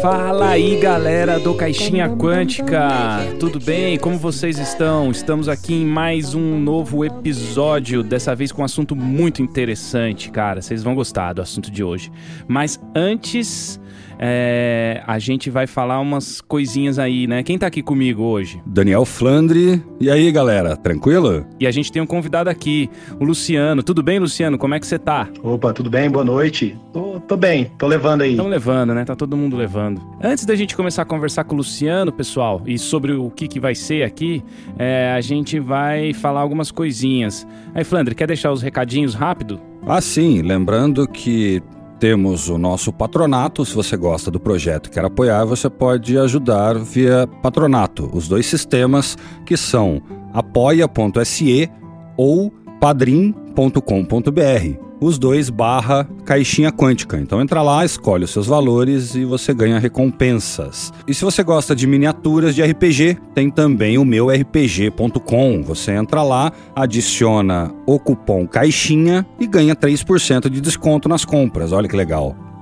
Fala aí, galera do Caixinha Quântica. Tudo bem? Como vocês estão? Estamos aqui em mais um novo episódio, dessa vez com um assunto muito interessante, cara. Vocês vão gostar do assunto de hoje. Mas antes, é, a gente vai falar umas coisinhas aí, né? Quem tá aqui comigo hoje? Daniel Flandre. E aí, galera, tranquilo? E a gente tem um convidado aqui, o Luciano. Tudo bem, Luciano? Como é que você tá? Opa, tudo bem? Boa noite. Tô, tô bem, tô levando aí. Estão levando, né? Tá todo mundo levando. Antes da gente começar a conversar com o Luciano, pessoal, e sobre o que, que vai ser aqui, é, a gente vai falar algumas coisinhas. Aí, Flandre, quer deixar os recadinhos rápido? Ah, sim. Lembrando que temos o nosso patronato. Se você gosta do projeto e quer apoiar, você pode ajudar via patronato. Os dois sistemas que são apoia.se ou padrim.com.br. Os dois barra caixinha quântica. Então entra lá, escolhe os seus valores e você ganha recompensas. E se você gosta de miniaturas de RPG, tem também o meu rpg.com. Você entra lá, adiciona o cupom caixinha e ganha 3% de desconto nas compras. Olha que legal.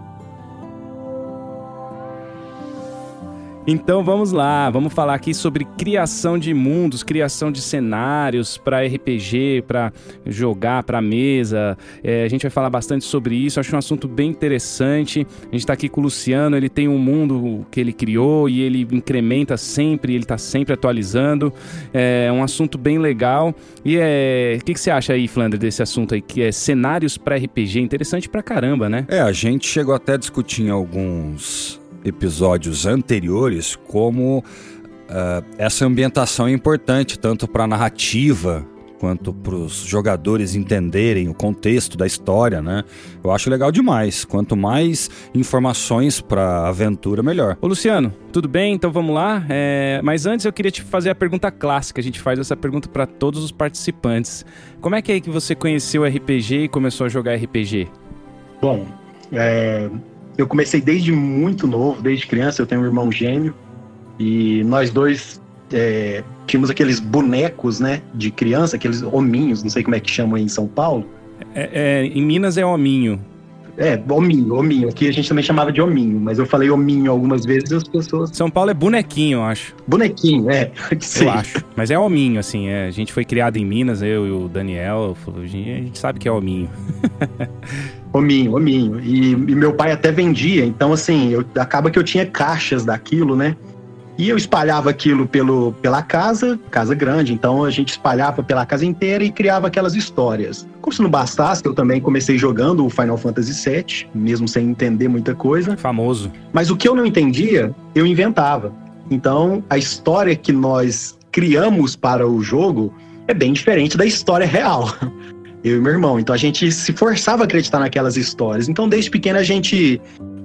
Então vamos lá, vamos falar aqui sobre criação de mundos, criação de cenários para RPG, para jogar, para mesa. É, a gente vai falar bastante sobre isso. Acho um assunto bem interessante. A gente está aqui com o Luciano. Ele tem um mundo que ele criou e ele incrementa sempre. Ele está sempre atualizando. É um assunto bem legal. E é, o que, que você acha aí, Flandre, desse assunto aí que é cenários para RPG? Interessante pra caramba, né? É, a gente chegou até a discutir em alguns episódios anteriores como uh, essa ambientação é importante tanto para a narrativa quanto para os jogadores entenderem o contexto da história, né? Eu acho legal demais. Quanto mais informações para a aventura, melhor. Ô Luciano, tudo bem? Então vamos lá. É... Mas antes eu queria te fazer a pergunta clássica. A gente faz essa pergunta para todos os participantes. Como é que é que você conheceu o RPG e começou a jogar RPG? Bom, é, eu comecei desde muito novo, desde criança. Eu tenho um irmão gêmeo e nós dois é, tínhamos aqueles bonecos, né, de criança, aqueles hominhos, não sei como é que chamam aí em São Paulo. É, é, em Minas é hominho. É, hominho, hominho. Aqui a gente também chamava de hominho, mas eu falei hominho algumas vezes e as pessoas. São Paulo é bonequinho, eu acho. Bonequinho, é. eu acho. Mas é hominho, assim. É. A gente foi criado em Minas, eu e o Daniel. A gente sabe que é hominho. hominho, hominho. E, e meu pai até vendia, então assim, eu, acaba que eu tinha caixas daquilo, né? E eu espalhava aquilo pelo, pela casa, casa grande, então a gente espalhava pela casa inteira e criava aquelas histórias. Como se não bastasse, eu também comecei jogando o Final Fantasy VII, mesmo sem entender muita coisa. Famoso. Mas o que eu não entendia, eu inventava. Então, a história que nós criamos para o jogo é bem diferente da história real. Eu e meu irmão. Então a gente se forçava a acreditar naquelas histórias. Então, desde pequeno, a gente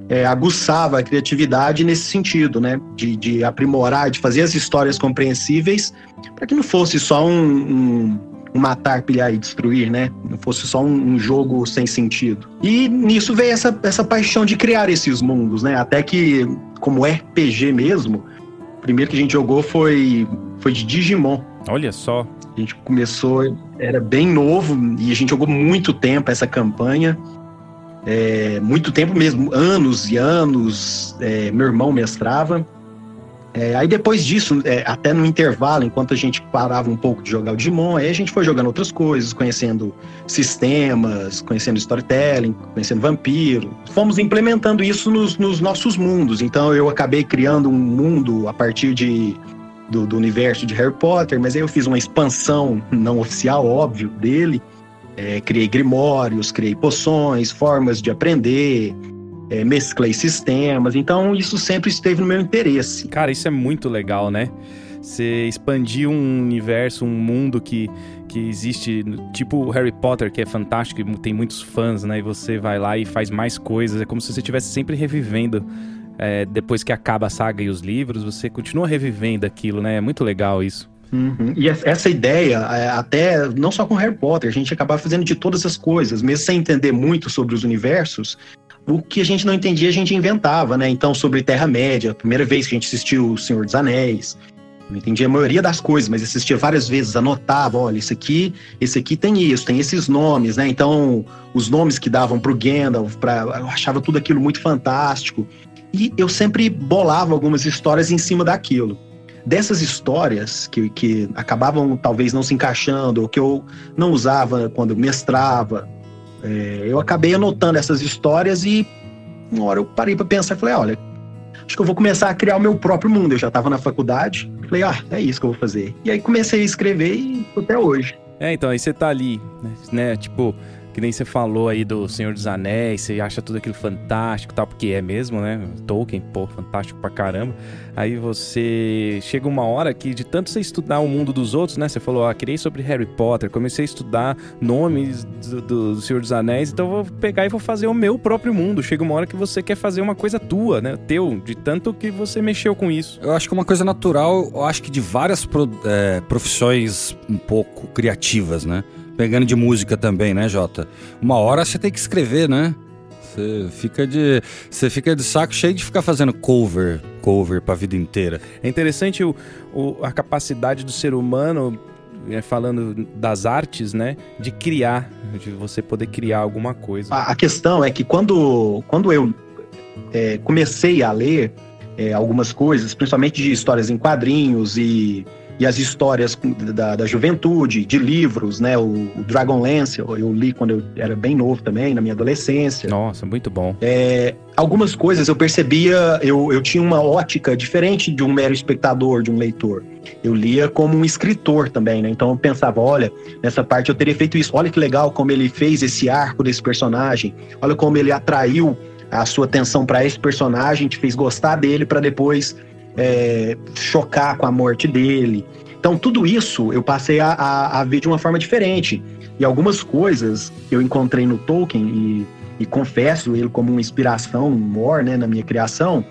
é, aguçava a criatividade nesse sentido, né? De, de, aprimorar, de fazer as histórias compreensíveis, para que não fosse só um, um, um, matar, pilhar e destruir, né? Não fosse só um, um, jogo sem sentido. E nisso veio essa, essa paixão de criar esses mundos, né? Até que, como RPG mesmo, o primeiro que a gente jogou foi, foi de Digimon. Olha só. A gente começou, era bem novo, e a gente jogou muito tempo essa campanha é, muito tempo mesmo, anos e anos, é, meu irmão mestrava. É, aí depois disso, é, até no intervalo, enquanto a gente parava um pouco de jogar o Digimon, aí a gente foi jogando outras coisas, conhecendo sistemas, conhecendo storytelling, conhecendo vampiro. Fomos implementando isso nos, nos nossos mundos. Então eu acabei criando um mundo a partir de, do, do universo de Harry Potter, mas aí eu fiz uma expansão não oficial, óbvio, dele. É, criei grimórios, criei poções, formas de aprender, é, mesclei sistemas. Então, isso sempre esteve no meu interesse. Cara, isso é muito legal, né? Você expandir um universo, um mundo que, que existe, tipo Harry Potter, que é fantástico e tem muitos fãs, né? E você vai lá e faz mais coisas. É como se você estivesse sempre revivendo. É, depois que acaba a saga e os livros, você continua revivendo aquilo, né? É muito legal isso. Uhum. E essa ideia, é, até não só com Harry Potter, a gente acabava fazendo de todas as coisas, mesmo sem entender muito sobre os universos, o que a gente não entendia a gente inventava, né? Então, sobre Terra-média, a primeira vez que a gente assistiu O Senhor dos Anéis, Não entendia a maioria das coisas, mas assistia várias vezes, anotava, olha, esse aqui, esse aqui tem isso, tem esses nomes, né? Então, os nomes que davam pro Gandalf, pra, eu achava tudo aquilo muito fantástico. E eu sempre bolava algumas histórias em cima daquilo. Dessas histórias que, que acabavam talvez não se encaixando, ou que eu não usava quando mestrava, é, eu acabei anotando essas histórias e uma hora eu parei para pensar e falei, olha, acho que eu vou começar a criar o meu próprio mundo. Eu já estava na faculdade, falei, ah, é isso que eu vou fazer. E aí comecei a escrever e até hoje. É, então, aí você tá ali, né? Tipo, que nem você falou aí do Senhor dos Anéis, você acha tudo aquilo fantástico tal, porque é mesmo, né? Tolkien, pô, fantástico pra caramba. Aí você chega uma hora que, de tanto você estudar o mundo dos outros, né? Você falou, ah, criei sobre Harry Potter, comecei a estudar nomes do, do, Senhor dos Anéis, então vou pegar e vou fazer o meu próprio mundo. Chega uma hora que você quer fazer uma coisa tua, né? Teu, de tanto que você mexeu com isso. Eu acho que uma coisa natural, eu acho que de várias pro, é, profissões um pouco criativas, né? Pegando de música também, né, Jota? Uma hora você tem que escrever, né? Você fica de, você fica de saco cheio de ficar fazendo cover, cover pra vida inteira. É interessante o, o a capacidade do ser humano, é, falando das artes, né, de criar, de você poder criar alguma coisa. A, a questão é que quando, quando eu é, comecei a ler é, algumas coisas, principalmente de histórias em quadrinhos e e as histórias da, da juventude, de livros, né? O, o Dragonlance, eu, eu, li quando eu era bem novo também, na minha adolescência. Nossa, muito bom. É, algumas coisas eu percebia, eu, eu tinha uma ótica diferente de um mero espectador, de um leitor. Eu lia como um escritor também, né? Então eu pensava, olha, nessa parte eu teria feito isso. Olha que legal como ele fez esse arco desse personagem. Olha como ele atraiu a sua atenção para esse personagem, te fez gostar dele para depois é, chocar com a morte dele. Então, tudo isso eu passei a, a, a, ver de uma forma diferente. E algumas coisas eu encontrei no Tolkien, e, e confesso ele como uma inspiração, um more, né, na minha criação,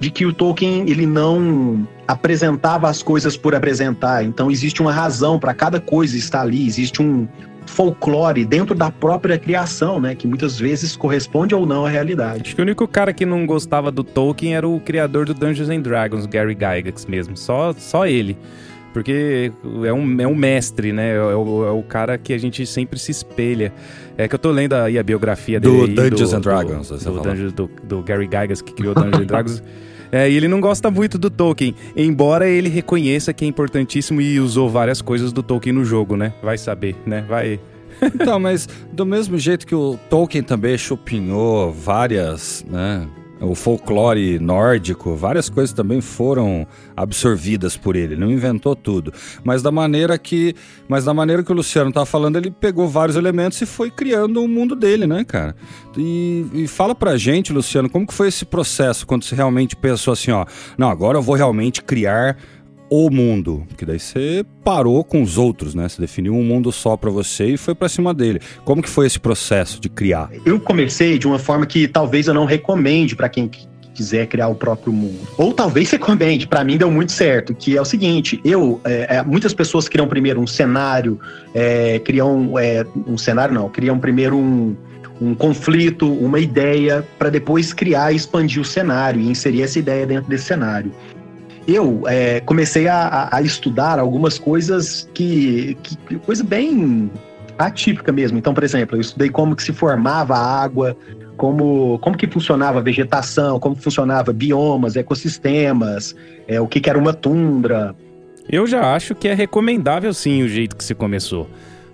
de que o Tolkien ele não apresentava as coisas por apresentar. Então, existe uma razão para cada coisa estar ali, existe um, folclore dentro da própria criação, né? Que muitas vezes corresponde ou não à realidade. Acho que o único cara que não gostava do Tolkien era o criador do Dungeons and Dragons, Gary Gygax mesmo. Só, só ele. Porque é um, é um mestre, né? É o, é o cara que a gente sempre se espelha. É que eu tô lendo aí a biografia dele. Do Dungeons do, and Dragons, do, do, Dungeons, do, do Gary Gygax, que criou Dungeons and Dragons. É, e ele não gosta muito do Tolkien, embora ele reconheça que é importantíssimo e usou várias coisas do Tolkien no jogo, né? Vai saber, né? Vai. então, mas do mesmo jeito que o Tolkien também chupinhou várias, né? O folclore nórdico, várias coisas também foram absorvidas por ele. Não inventou tudo, mas da maneira que, mas da maneira que o Luciano estava falando, ele pegou vários elementos e foi criando o um mundo dele, né, cara? E, e fala pra gente, Luciano, como que foi esse processo quando você realmente pensou assim, ó, não, agora eu vou realmente criar o mundo, que daí você parou com os outros, né? Você definiu um mundo só para você e foi para cima dele. Como que foi esse processo de criar? Eu comecei de uma forma que talvez eu não recomende para quem quiser criar o próprio mundo. Ou talvez recomende, para mim deu muito certo, que é o seguinte, eu, é, é, muitas pessoas criam primeiro um cenário, é, criam é, um cenário não, criam primeiro um, um conflito, uma ideia, para depois criar e expandir o cenário e inserir essa ideia dentro desse cenário eu é, comecei a, a, estudar algumas coisas que, que, coisa bem atípica mesmo. Então, por exemplo, eu estudei como que se formava a água, como, como que funcionava a vegetação, como funcionava biomas, ecossistemas, é, o que, que era uma tundra. Eu já acho que é recomendável sim o jeito que se começou.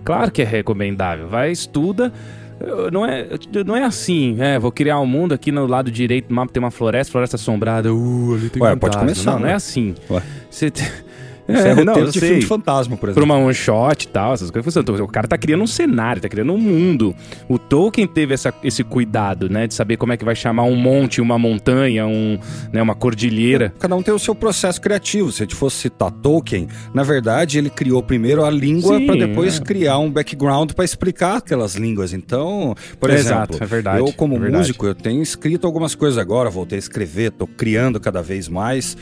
Claro que é recomendável. Vai, estuda, não é, não é assim, é, vou criar um mundo aqui no lado direito do mapa tem uma floresta, floresta assombrada, uh, ali tem Ué, pode começar. Não, não é assim. Ué. Você isso é, é roteiro não, de sei. filme de fantasma, por exemplo. Pra uma one shot e tal, essas coisas. O cara tá criando um cenário, tá criando um mundo. O Tolkien teve essa, esse cuidado, né? De saber como é que vai chamar um monte, uma montanha, um, né, uma cordilheira. Cada um tem o seu processo criativo. Se a gente fosse citar Tolkien, na verdade, ele criou primeiro a língua para depois é. criar um background para explicar aquelas línguas. Então, por é exemplo, exato, é verdade, eu como é músico, eu tenho escrito algumas coisas agora, voltei a escrever, tô criando cada vez mais.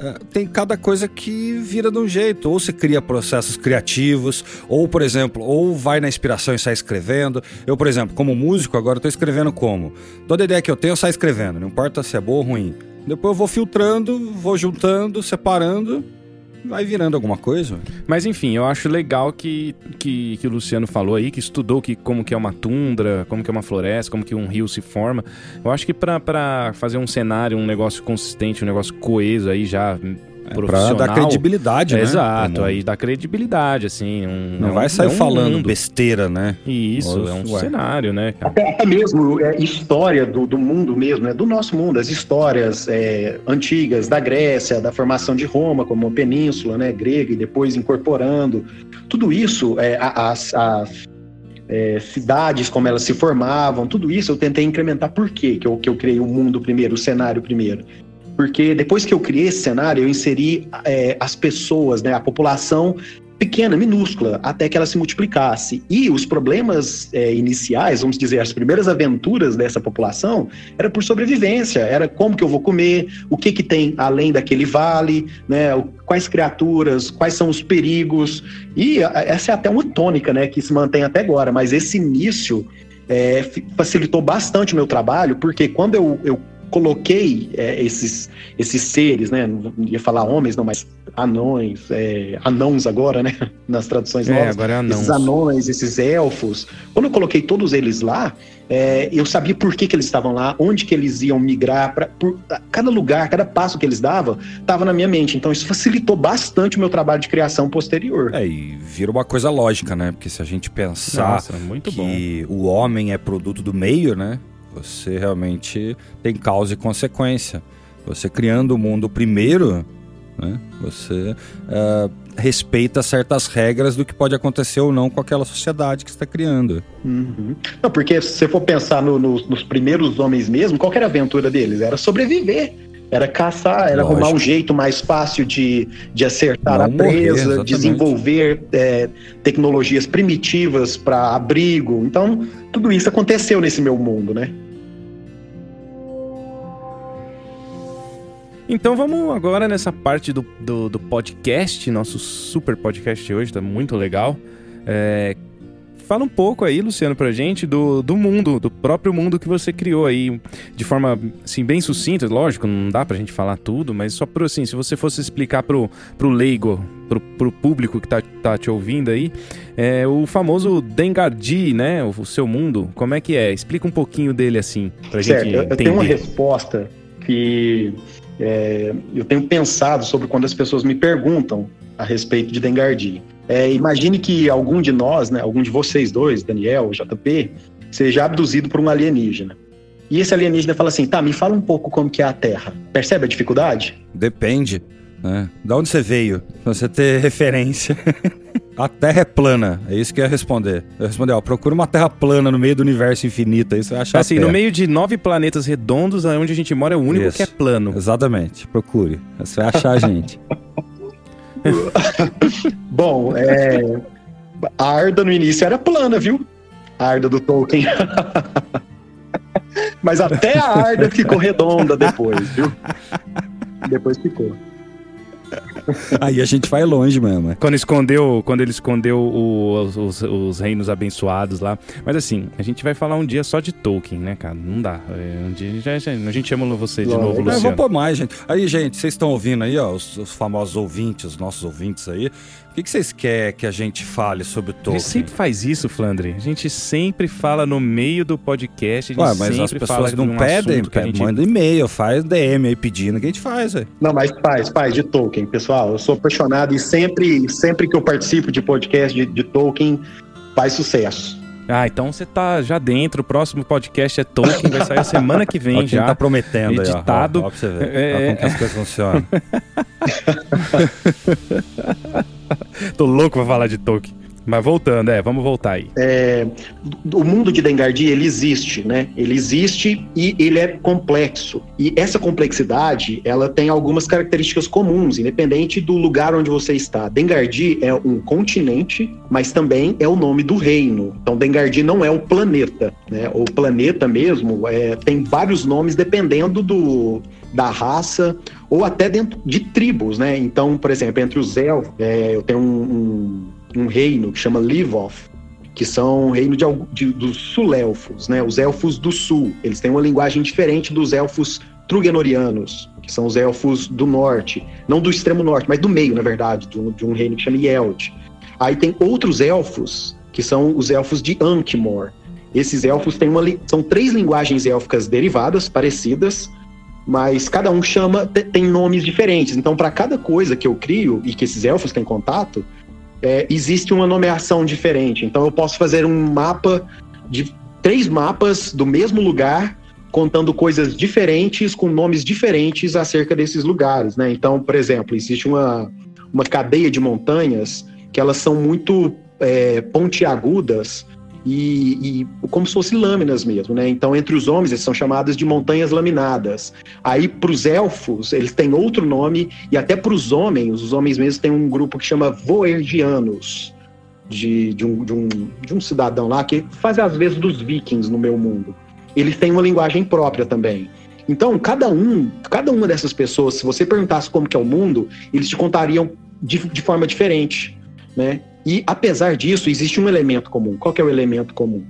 É, tem cada coisa que vira de um jeito. Ou você cria processos criativos, ou, por exemplo, ou vai na inspiração e sai escrevendo. Eu, por exemplo, como músico, agora estou escrevendo como? Toda ideia que eu tenho, eu saio escrevendo. Não importa se é boa ou ruim. Depois eu vou filtrando, vou juntando, separando vai virando alguma coisa. Mas enfim, eu acho legal que, que, que o Luciano falou aí, que estudou que, como que é uma tundra, como que é uma floresta, como que um rio se forma. Eu acho que para fazer um cenário, um negócio consistente, um negócio coeso aí já profissional... pra dar credibilidade, É, né? Exato, aí dá credibilidade, assim. um- Não é um- vai sair é um falando mundo. besteira, né? Isso, é um Ué. cenário, né, cara? Até, mesmo é, história do, do mundo mesmo, né? do nosso mundo, as histórias é, antigas da Grécia, da formação de Roma como uma península né, grega e depois incorporando. Tudo isso, é, as, as, é, cidades, como elas se formavam, tudo isso eu tentei incrementar. Por quê que eu, que eu criei o mundo primeiro, o cenário primeiro? Porque depois que eu criei esse cenário, eu inseri é, as pessoas, né, a população pequena, minúscula, até que ela se multiplicasse. E os problemas é, iniciais, vamos dizer, as primeiras aventuras dessa população, era por sobrevivência, era como que eu vou comer, o que que tem além daquele vale, né, quais criaturas, quais são os perigos. E essa é até uma tônica, né, que se mantém até agora, mas esse início é, facilitou bastante o meu trabalho, porque quando eu, eu coloquei é, esses, esses seres, né, não ia falar homens, não, mas anões, é, anãos agora, né, nas traduções É, novas, agora é anão. esses anões, esses elfos. Quando eu coloquei todos eles lá, é, eu sabia por que, que eles estavam lá, onde que eles iam migrar, pra, por, cada lugar, cada passo que eles davam, estava na minha mente. Então isso facilitou bastante o meu trabalho de criação posterior. É, e vira uma coisa lógica, né? Porque se a gente pensar Nossa, muito bom. que o homem é produto do meio, né? Você realmente tem causa e consequência. Você criando o mundo primeiro, né? Você ah, respeita certas regras do que pode acontecer ou não com aquela sociedade que está criando. Uhum. Não, porque se você for pensar no- no- nos primeiros homens mesmo, qual era a aventura deles? Era sobreviver. Era caçar, era Lógico. arrumar um jeito mais fácil de, de acertar Não a morrer, presa, exatamente. desenvolver é, tecnologias primitivas para abrigo. Então, tudo isso aconteceu nesse meu mundo, né? Então vamos agora nessa parte do, do, do podcast, nosso super podcast hoje, tá muito legal. É, fala um pouco aí, Luciano, pra gente do, do mundo, do próprio mundo que você criou aí, de forma, assim, bem sucinta, lógico, não dá pra gente falar tudo, mas só pro, assim, se você fosse explicar pro, pro leigo, pro, pro público que tá, tá te ouvindo aí, é, o famoso Dengardi, né, o, o seu mundo, como é que é? Explica um pouquinho dele, assim, pra Certo, gente eu, eu entender. tenho uma resposta que é, eu tenho pensado sobre quando as pessoas me perguntam a respeito de Dengardi. É, imagine que algum de nós, né, algum de vocês dois, Daniel, JP, seja abduzido por um alienígena. E esse alienígena fala assim, tá, me fala um pouco como que é a Terra. Percebe a dificuldade? Depende, né? Da onde você veio, pra você ter referência. A Terra é plana, é isso que eu ia responder. Eu ia responder, ó, procura uma Terra plana no meio do universo infinito, aí você vai achar Assim, no meio de nove planetas redondos, onde a gente mora é o único Isso. que é plano. Exatamente, procure. Você vai achar a gente. Bom, é, a Arda no início era plana, viu? A Arda do Tolkien. Mas até a Arda ficou redonda depois, viu? Depois ficou. Aí a gente vai longe mesmo. é. Quando escondeu, quando ele escondeu o- os, os- os reinos abençoados lá. Mas assim, a gente vai falar um dia só de Tolkien, né, cara? Não dá. É, um dia já, já- a gente chama você de novo, Mas eu vou Luciano. pôr mais, gente. Aí, gente, vocês estão ouvindo aí, ó, os, os famosos ouvintes, os nossos ouvintes aí. O que, que vocês querem que a gente fale sobre o A Tolkien? gente sempre faz isso, Flandre. A gente sempre fala no meio do podcast. A gente Ué, mas sempre as fala pessoas não um pedem, que a gente... manda e-mail, faz DM aí pedindo que a gente faz, velho. Não, mas faz, faz de Tolkien, pessoal. Eu sou apaixonado e sempre, sempre que eu participo de podcast de, de Tolkien, faz sucesso. Ah, então você tá já dentro. O próximo podcast é Tolkien. Vai sair a semana que vem já. tá prometendo editado. aí, ó. Ó, ó pra você ver. É, Ó, como que as coisas funcionam. Tô louco pra falar de Tolkien. Mas voltando, é, vamos voltar aí. É, o mundo de Dengardi, ele existe, né? Ele existe e ele é complexo. E essa complexidade, ela tem algumas características comuns, independente do lugar onde você está. Dengardi é um continente, mas também é o nome do reino. Então, Dengardi não é o planeta, né? O planeta mesmo é, tem vários nomes dependendo do, da raça ou até dentro de tribos, né? Então, por exemplo, entre os elfos, é, eu tenho um, um um reino que chama Livoth, que são um reino de, de- dos sul-elfos, né? Os elfos do sul. Eles têm uma linguagem diferente dos elfos trugenorianos, que são os elfos do norte. Não do extremo norte, mas do meio, na verdade, de, de um reino que chama Yeld. Aí tem outros elfos, que são os elfos de Ankmor. Esses elfos têm uma, são três linguagens élficas derivadas, parecidas, mas cada um chama, tem nomes diferentes. Então, para cada coisa que eu crio e que esses elfos têm contato, é, existe uma nomeação diferente. Então, eu posso fazer um mapa de três mapas do mesmo lugar, contando coisas diferentes, com nomes diferentes acerca desses lugares. Né? Então, por exemplo, existe uma, uma cadeia de montanhas que elas são muito é, pontiagudas e, e, como se fossem lâminas mesmo, né? Então, entre os homens, eles são chamadas de montanhas laminadas. Aí, para os elfos, eles têm outro nome, e até para os homens, os homens mesmo têm um grupo que chama Voergianos, de, de, um, de, um, de um cidadão lá que faz às vezes dos vikings no meu mundo. Eles têm uma linguagem própria também. Então, cada um, cada uma dessas pessoas, se você perguntasse como que é o mundo, eles te contariam de, de forma diferente, né? E apesar disso, existe um elemento comum. Qual que é o elemento comum?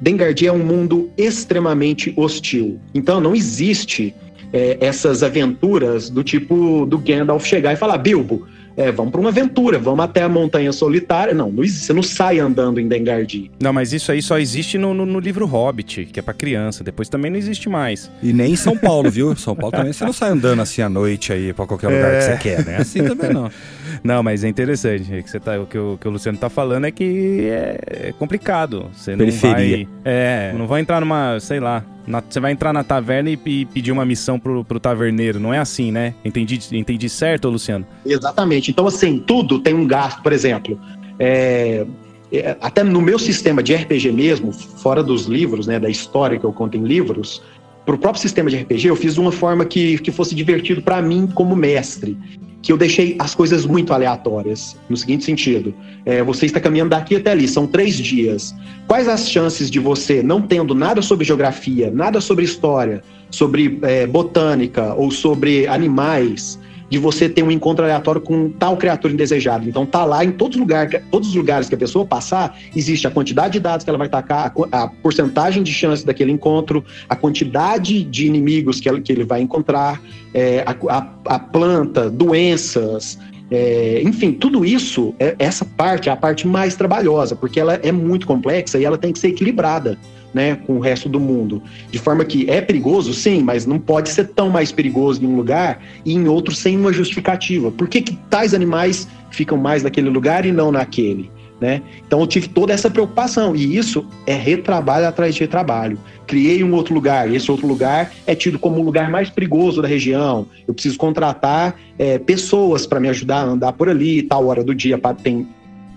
Dengardia é um mundo extremamente hostil. Então não existe é, essas aventuras do tipo do Gandalf chegar e falar: Bilbo, é, vamos para uma aventura, vamos até a montanha solitária. Não, não existe, você não sai andando em Dengardi. Não, mas isso aí só existe no, no, no livro Hobbit, que é para criança. Depois também não existe mais. E nem em São Paulo, viu? São Paulo também você não sai andando assim à noite aí para qualquer lugar é... que você quer, né? Assim também não. Não, mas é interessante. É que você tá, o, que o, que o Luciano tá falando é que é, é complicado. Você Periferia. não vai. É, não vai entrar numa, sei lá, na, você vai entrar na taverna e, e, pedir uma missão pro, pro taverneiro. Não é assim, né? Entendi, entendi certo, Luciano? Exatamente. Então, assim, tudo tem um gasto, por exemplo. É, é, até no meu sistema de RPG mesmo, fora dos livros, né, da história que eu conto em livros, pro próprio sistema de RPG, eu fiz de uma forma que, que fosse divertido para mim como mestre que eu deixei as coisas muito aleatórias, no seguinte sentido: é, você está caminhando daqui até ali, são três dias. Quais as chances de você, não tendo nada sobre geografia, nada sobre história, sobre é, botânica ou sobre animais, de você ter um encontro aleatório com tal criatura indesejada. Então tá lá em todos os lugares, todos os lugares que a pessoa passar, existe a quantidade de dados que ela vai tacar, a, a porcentagem de chance daquele encontro, a quantidade de inimigos que, ela, que ele vai encontrar, é, a, a, a, planta, doenças, é, enfim, tudo isso, é, essa parte é a parte mais trabalhosa, porque ela é muito complexa e ela tem que ser equilibrada né, com o resto do mundo. De forma que é perigoso, sim, mas não pode ser tão mais perigoso em um lugar e em outro sem uma justificativa. Por que, que tais animais ficam mais naquele lugar e não naquele? Né? Então eu tive toda essa preocupação e isso é retrabalho atrás de retrabalho. Criei um outro lugar e esse outro lugar é tido como o lugar mais perigoso da região. Eu preciso contratar é, pessoas para me ajudar a andar por ali, tal hora do dia tem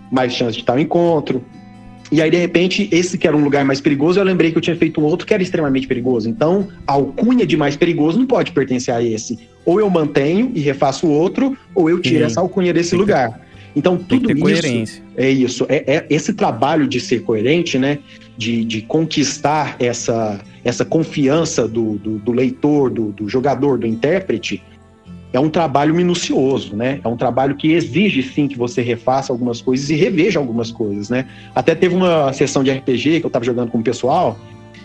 mais chance de tal encontro. E aí, de repente, esse que era um lugar mais perigoso, eu lembrei que eu tinha feito um outro que era extremamente perigoso. Então, a alcunha de mais perigoso não pode pertencer a esse. Ou eu mantenho e refaço o outro, ou eu tiro Sim. essa alcunha desse Tem lugar. Que... Então, tudo isso coerência. é isso. É, é, esse trabalho de ser coerente, né? De, de conquistar essa, essa confiança do, do, do leitor, do, do jogador, do intérprete, é um trabalho minucioso, né? É um trabalho que exige sim que você refaça algumas coisas e reveja algumas coisas, né? Até teve uma sessão de RPG que eu estava jogando com o pessoal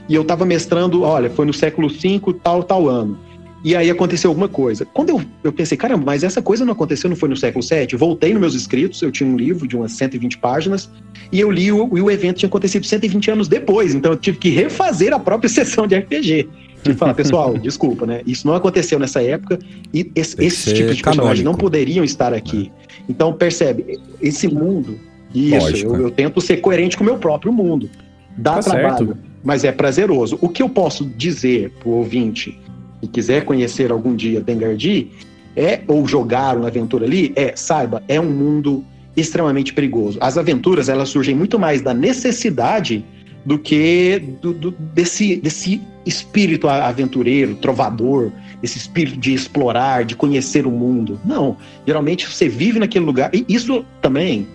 e eu estava mestrando, olha, foi no século V, tal, tal ano. E aí aconteceu alguma coisa. Quando eu, eu pensei, caramba, mas essa coisa não aconteceu, não foi no século VII? Voltei nos meus escritos, eu tinha um livro de umas 120 páginas, e eu li o, e o evento tinha acontecido 120 anos depois, então eu tive que refazer a própria sessão de RPG de falar, pessoal, desculpa, né? Isso não aconteceu nessa época e esse, esses tipos de personagens não poderiam estar aqui. Então, percebe, esse mundo, isso, eu, eu, tento ser coerente com o meu próprio mundo. Dá tá trabalho, certo. mas é prazeroso. O que eu posso dizer pro ouvinte que quiser conhecer algum dia Dengardi é, ou jogar uma aventura ali, é, saiba, é um mundo extremamente perigoso. As aventuras, elas surgem muito mais da necessidade do que do, do, desse, desse espírito aventureiro, trovador, esse espírito de explorar, de conhecer o mundo. Não, geralmente você vive naquele lugar. E isso também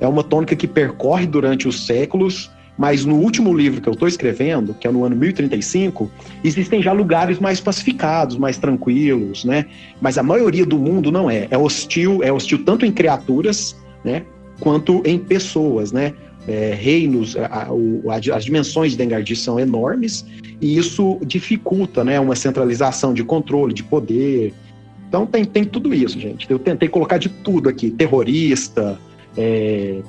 é uma tônica que percorre durante os séculos, mas no último livro que eu estou escrevendo, que é no ano 1035, existem já lugares mais pacificados, mais tranquilos, né? Mas a maioria do mundo não é. É hostil, é hostil tanto em criaturas, né? Quanto em pessoas, né? é, reinos, a, a, as dimensões de Dengardi são enormes e isso dificulta né, uma centralização de controle, de poder. Então tem, tem tudo isso, gente. Eu tentei colocar de tudo aqui: terrorista, é,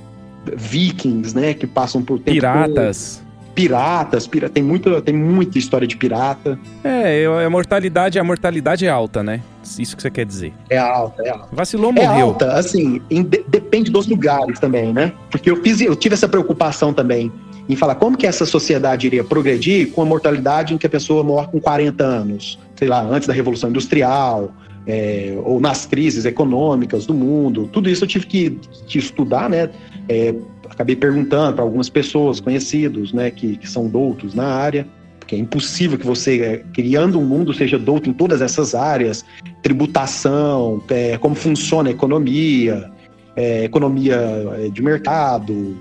vikings, né? Que passam por tempo Piratas. piratas, pira- tem, muita, tem muita história de pirata. É, a mortalidade, a mortalidade é alta, né? Isso que você quer dizer. É alta, é alta. Vacilou, É morreu. alta, assim, em- de- depende dos lugares também, né? Porque eu fiz, eu tive essa preocupação também em falar como que essa sociedade iria progredir com a mortalidade em que a pessoa morre com 40 anos, sei lá, antes da Revolução Industrial, é, ou nas crises econômicas do mundo. Tudo isso eu tive que, que estudar, né? É, acabei perguntando para algumas pessoas conhecidos, né, que, que são doutos na área, porque é impossível que você, é, criando um mundo, seja douto em todas essas áreas, tributação, é, como funciona a economia, é, economia é, de mercado,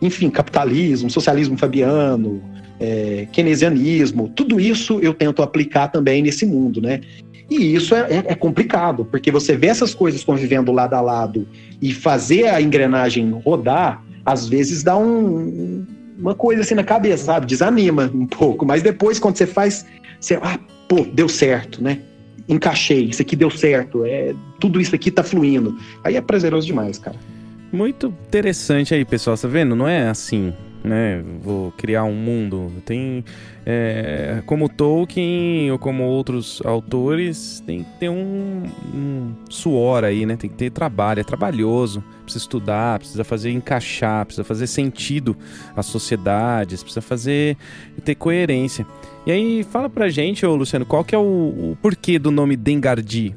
enfim, capitalismo, socialismo fabiano, é, keynesianismo, tudo isso eu tento aplicar também nesse mundo, né? E isso é, é- é complicado, porque você vê essas coisas convivendo lado a lado e fazer a engrenagem rodar, às vezes dá um- uma coisa assim na cabeça, sabe? Desanima um pouco, mas depois quando você faz, você, ah, pô, deu certo, né? Encaixei, isso aqui deu certo, é, tudo isso aqui tá fluindo. Aí é prazeroso demais, cara. Muito interessante aí, pessoal. Tá vendo? Não é assim, né? Vou criar um mundo. Tem. é, como Tolkien ou como outros autores, tem que ter um, um suor aí, né? Tem que ter trabalho. É trabalhoso. Precisa estudar, precisa fazer encaixar, precisa fazer sentido às sociedades, precisa fazer. ter coerência. E aí, fala pra gente, ô Luciano, qual que é o, o porquê do nome Dengardi?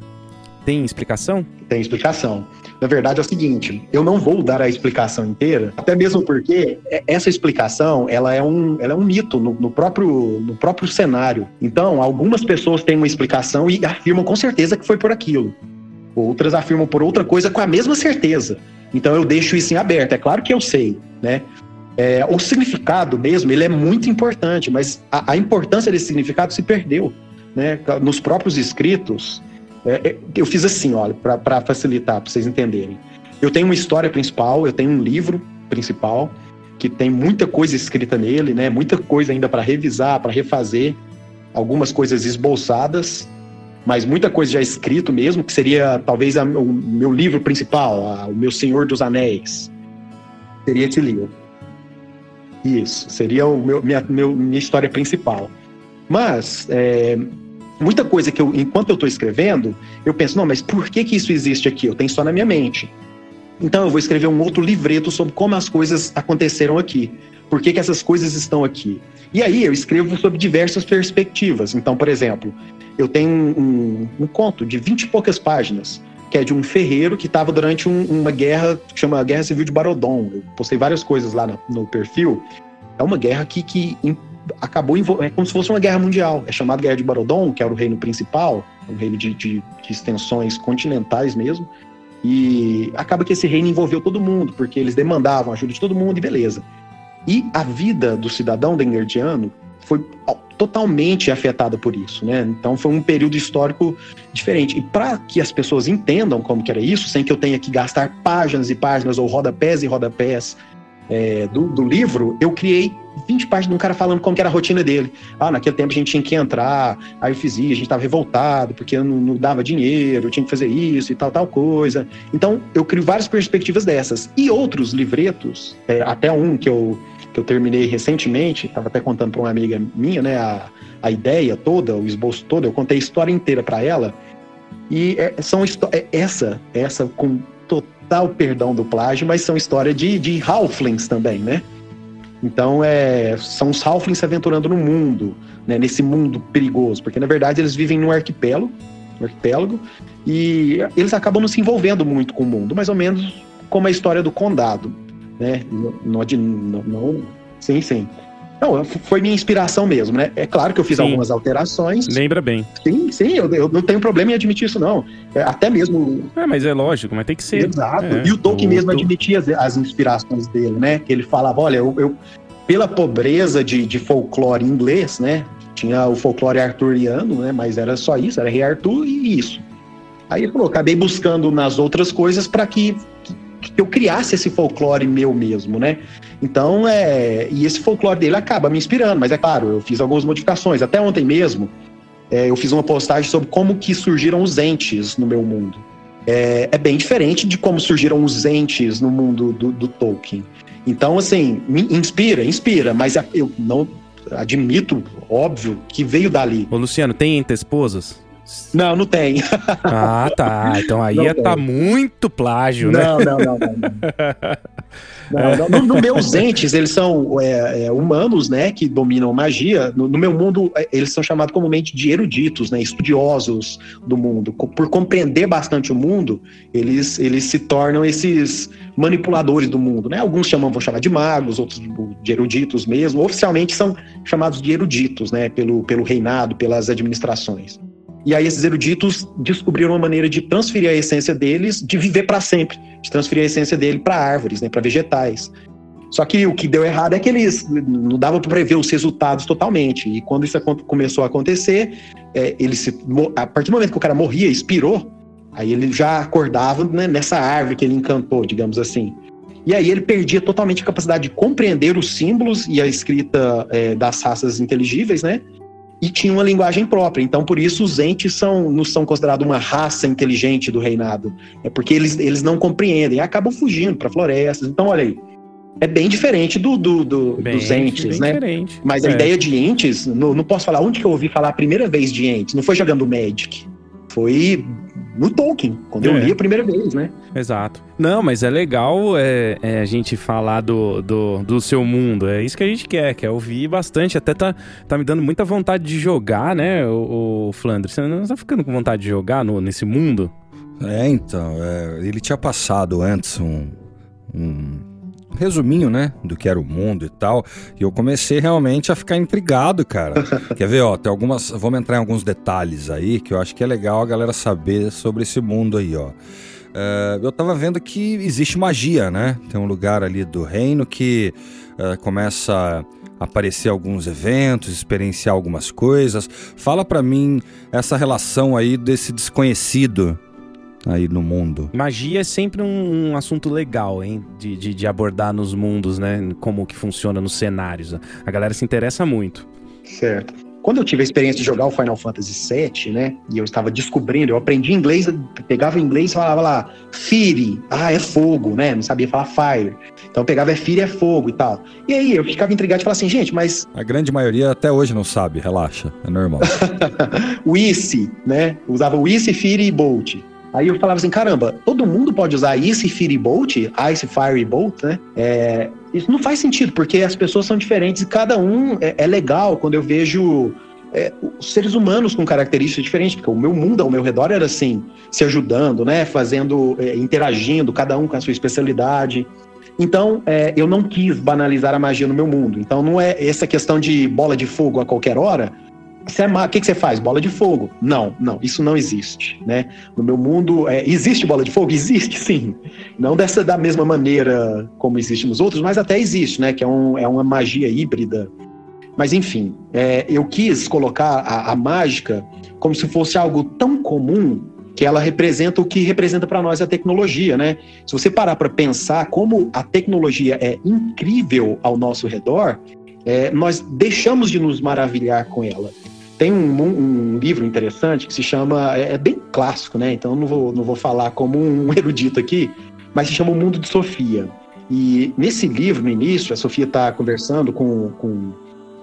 Tem explicação? Tem explicação. Na verdade é o seguinte, eu não vou dar a explicação inteira, até mesmo porque é- essa explicação ela é um, ela é um mito no, no próprio, no próprio cenário. Então, algumas pessoas têm uma explicação e afirmam com certeza que foi por aquilo. Outras afirmam por outra coisa com a mesma certeza. Então eu deixo isso em aberto. É claro que eu sei, né? É, o significado mesmo, ele é muito importante, mas a, a importância desse significado se perdeu, né? Nos próprios escritos, é, é, eu fiz assim, olha, para facilitar, para vocês entenderem. Eu tenho uma história principal, eu tenho um livro principal que tem muita coisa escrita nele, né? Muita coisa ainda para revisar, para refazer, algumas coisas esboçadas, mas muita coisa já escrito mesmo, que seria talvez a- o meu livro principal, a- o meu Senhor dos Anéis. Seria esse livro. Isso, seria o meu, minha, meu- minha história principal. Mas é, muita coisa que eu, enquanto eu estou escrevendo, eu penso, não, mas por que que isso existe aqui? Eu tenho só na minha mente. Então eu vou escrever um outro livreto sobre como as coisas aconteceram aqui. Por que, que essas coisas estão aqui? E aí eu escrevo sobre diversas perspectivas. Então, por exemplo, eu tenho um, um- conto de 20 e poucas páginas, que é de um ferreiro que estava durante um- uma guerra que chama Guerra Civil de Barodon. Eu postei várias coisas lá no, no perfil. É uma guerra que, que acabou é como se fosse uma guerra mundial. É chamada Guerra de Barodon, que era o reino principal, um reino de, de- de extensões continentais mesmo. E acaba que esse reino envolveu todo mundo, porque eles demandavam ajuda de todo mundo e beleza. E a vida do cidadão dengardiano foi totalmente afetada por isso, né? Então foi um período histórico diferente. E para que as pessoas entendam como que era isso, sem que eu tenha que gastar páginas e páginas ou rodapés e rodapés é, do, do livro, eu criei 20 páginas de um cara falando como era a rotina dele. Ah, naquele tempo a gente tinha que entrar, aí eu fiz isso, a gente tava revoltado porque não, não dava dinheiro, eu tinha que fazer isso e tal, tal coisa. Então eu crio várias perspectivas dessas. E outros livretos, é, até um que eu, que eu terminei recentemente, estava até contando para uma amiga minha, né, a, a ideia toda, o esboço todo, eu contei a história inteira para ela. E é, são é, essa, essa com total perdão do plágio, mas são história de, de halflings também, né? Então, é, são os halflings se aventurando no mundo, né, nesse mundo perigoso, porque na verdade eles vivem num arquipélago, um arquipélago, e eles acabam não se envolvendo muito com o mundo, mais ou menos como a história do condado, né? Não, não- não- sim, sim. Não, foi minha inspiração mesmo, né? É claro que eu fiz Sim. algumas alterações. Lembra bem. Sim, sim, eu, eu não tenho problema em admitir isso, não. É, até mesmo É, mas é lógico, mas tem que ser. Exato. É, e o Tolkien o mesmo admitia as, as inspirações dele, né? Que ele falava, olha, eu, eu- pela pobreza de, de folclore inglês, né? Tinha o folclore arturiano, né? Mas era só isso, era rei Arthur e isso. Aí ele falou, acabei buscando nas outras coisas para que, que eu criasse esse folclore meu mesmo, né? Então, é, e esse folclore dele acaba me inspirando, mas é claro, eu fiz algumas modificações. Até ontem mesmo, é, eu fiz uma postagem sobre como que surgiram os entes no meu mundo. É, é bem diferente de como surgiram os entes no mundo do, do Tolkien. Então, assim, me inspira, inspira, mas eu não admito, óbvio, que veio dali. Ô, Luciano, tem entes esposas? Não, não tem. Ah, tá. Então aí ia tá muito plágio, né? Não, não, não. não, não. Não, no, no meus entes, eles são é, é, humanos, né, que dominam magia. No, no, meu mundo, é, eles são chamados comumente de eruditos, né, estudiosos do mundo. Por compreender bastante o mundo, eles, eles se tornam esses manipuladores do mundo, né? Alguns chamam, vão chamar de magos, outros de eruditos mesmo. Oficialmente são chamados de eruditos, né, pelo, pelo reinado, pelas administrações. E aí esses eruditos descobriram uma maneira de transferir a essência deles, de viver para sempre, de transferir a essência dele para árvores, né, para vegetais. Só que o que deu errado é que eles não dava para prever os resultados totalmente. E quando isso começou a acontecer, é, ele se, a partir do momento que o cara morria, expirou, aí ele já acordava né, nessa árvore que ele encantou, digamos assim. E aí ele perdia totalmente a capacidade de compreender os símbolos e a escrita é, das raças inteligíveis, né? E tinha uma linguagem própria. Então, por isso, os entes são, não são considerados uma raça inteligente do reinado. É porque eles, eles não compreendem, acabam fugindo para florestas. Então, olha aí. É bem diferente do, do, do bem, dos entes, né? Diferente. Mas a é. ideia de entes, não, não posso falar onde que eu ouvi falar a primeira vez de entes. Não foi jogando Magic. Foi no Tolkien, quando é. eu li a primeira vez, né? Exato. Não, mas é legal é, é, a gente falar do, do, do, seu mundo. É isso que a gente quer, quer ouvir bastante. Até tá, tá me dando muita vontade de jogar, né, o, o Flandre? Você não tá ficando com vontade de jogar no, nesse mundo? É, então. É, ele tinha passado antes um, um resuminho, né, do que era o mundo e tal. E eu comecei realmente a ficar intrigado, cara. Quer ver, ó, tem algumas, vamos entrar em alguns detalhes aí que eu acho que é legal a galera saber sobre esse mundo aí, ó. Uh, eu tava vendo que existe magia, né? Tem um lugar ali do reino que uh, começa a aparecer alguns eventos, experienciar algumas coisas. Fala para mim essa relação aí desse desconhecido aí no mundo. Magia é sempre um, um assunto legal, hein? De, de, de, abordar nos mundos, né? Como que funciona nos cenários. A galera se interessa muito. Certo. Quando eu tive a experiência de jogar o Final Fantasy VII, né? E eu estava descobrindo, eu aprendi inglês, pegava inglês e falava lá, Fire, ah, é fogo, né? Não sabia falar fire. Então eu pegava é Fire, é fogo e tal. E aí eu ficava intrigado e falava assim, gente, mas. A grande maioria até hoje não sabe, relaxa, é normal. Wisi, né? Usava Wisi, Fire e Bolt. Aí eu falava assim, caramba, todo mundo pode usar Ice Fire Bolt, Ice Fire Bolt, né? É, isso não faz sentido, porque as pessoas são diferentes e cada um é, é legal quando eu vejo é, seres humanos com características diferentes, porque o meu mundo ao meu redor era assim, se ajudando, né? Fazendo, é, interagindo, cada um com a sua especialidade. Então, é, eu não quis banalizar a magia no meu mundo. Então, não é essa questão de bola de fogo a qualquer hora você é o que, que você faz? Bola de fogo? Não, não, isso não existe, né? No meu mundo, é, existe bola de fogo? Existe, sim. Não dessa da mesma maneira como existe nos outros, mas até existe, né? Que é, um, é uma magia híbrida. Mas enfim, é, eu quis colocar a, a mágica como se fosse algo tão comum que ela representa o que representa para nós a tecnologia, né? Se você parar para pensar como a tecnologia é incrível ao nosso redor, é, nós deixamos de nos maravilhar com ela. Tem um, um, livro interessante que se chama. É, é, bem clássico, né? Então não vou, não vou falar como um erudito aqui, mas se chama O Mundo de Sofia. E nesse livro, no início, a Sofia está conversando com, com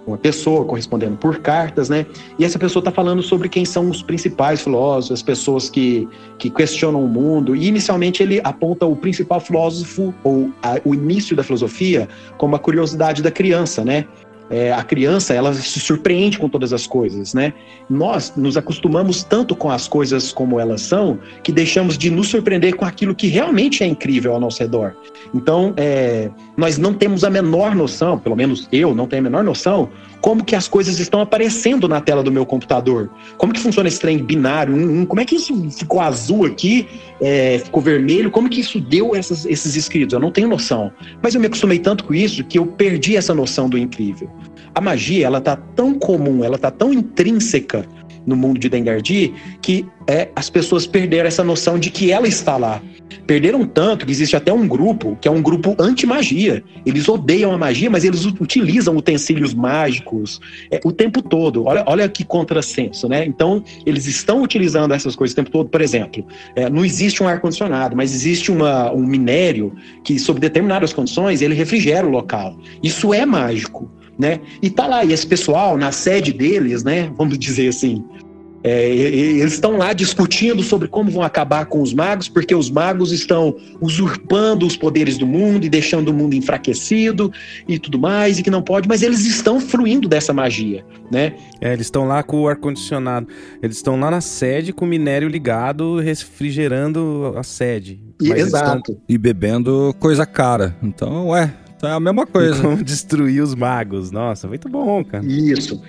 uma pessoa, correspondendo por cartas, né? E essa pessoa está falando sobre quem são os principais filósofos, as pessoas que, que questionam o mundo. E inicialmente ele aponta o principal filósofo, ou a, o início da filosofia, como a curiosidade da criança, né? É, a criança ela se surpreende com todas as coisas, né? Nós nos acostumamos tanto com as coisas como elas são que deixamos de nos surpreender com aquilo que realmente é incrível ao nosso redor. Então, é, nós não temos a menor noção, pelo menos eu não tenho a menor noção, como que as coisas estão aparecendo na tela do meu computador. Como que funciona esse trem binário? Um, um, como é que isso ficou azul aqui, é, ficou vermelho? Como que isso deu essas, esses escritos? Eu não tenho noção. Mas eu me acostumei tanto com isso que eu perdi essa noção do incrível. A magia, ela tá tão comum, ela tá tão intrínseca no mundo de Dengardi que é, as pessoas perderam essa noção de que ela está lá. Perderam tanto que existe até um grupo que é um grupo anti-magia. Eles odeiam a magia, mas eles utilizam utensílios mágicos é, o tempo todo. Olha, olha que contrassenso, né? Então, eles estão utilizando essas coisas o tempo todo. Por exemplo, é, não existe um ar-condicionado, mas existe uma, um minério que, sob determinadas condições, ele refrigera o local. Isso é mágico. Né? E tá lá, e esse pessoal, na sede deles, né? Vamos dizer assim, é, eles estão lá discutindo sobre como vão acabar com os magos, porque os magos estão usurpando os poderes do mundo e deixando o mundo enfraquecido e tudo mais, e que não pode, mas eles estão fruindo dessa magia, né? É, eles estão lá com o ar-condicionado, eles estão lá na sede com o minério ligado, refrigerando a sede. E, exato. Estão... E bebendo coisa cara. Então, ué, é a mesma coisa. Como destruir os magos. Nossa, muito bom, cara. Isso.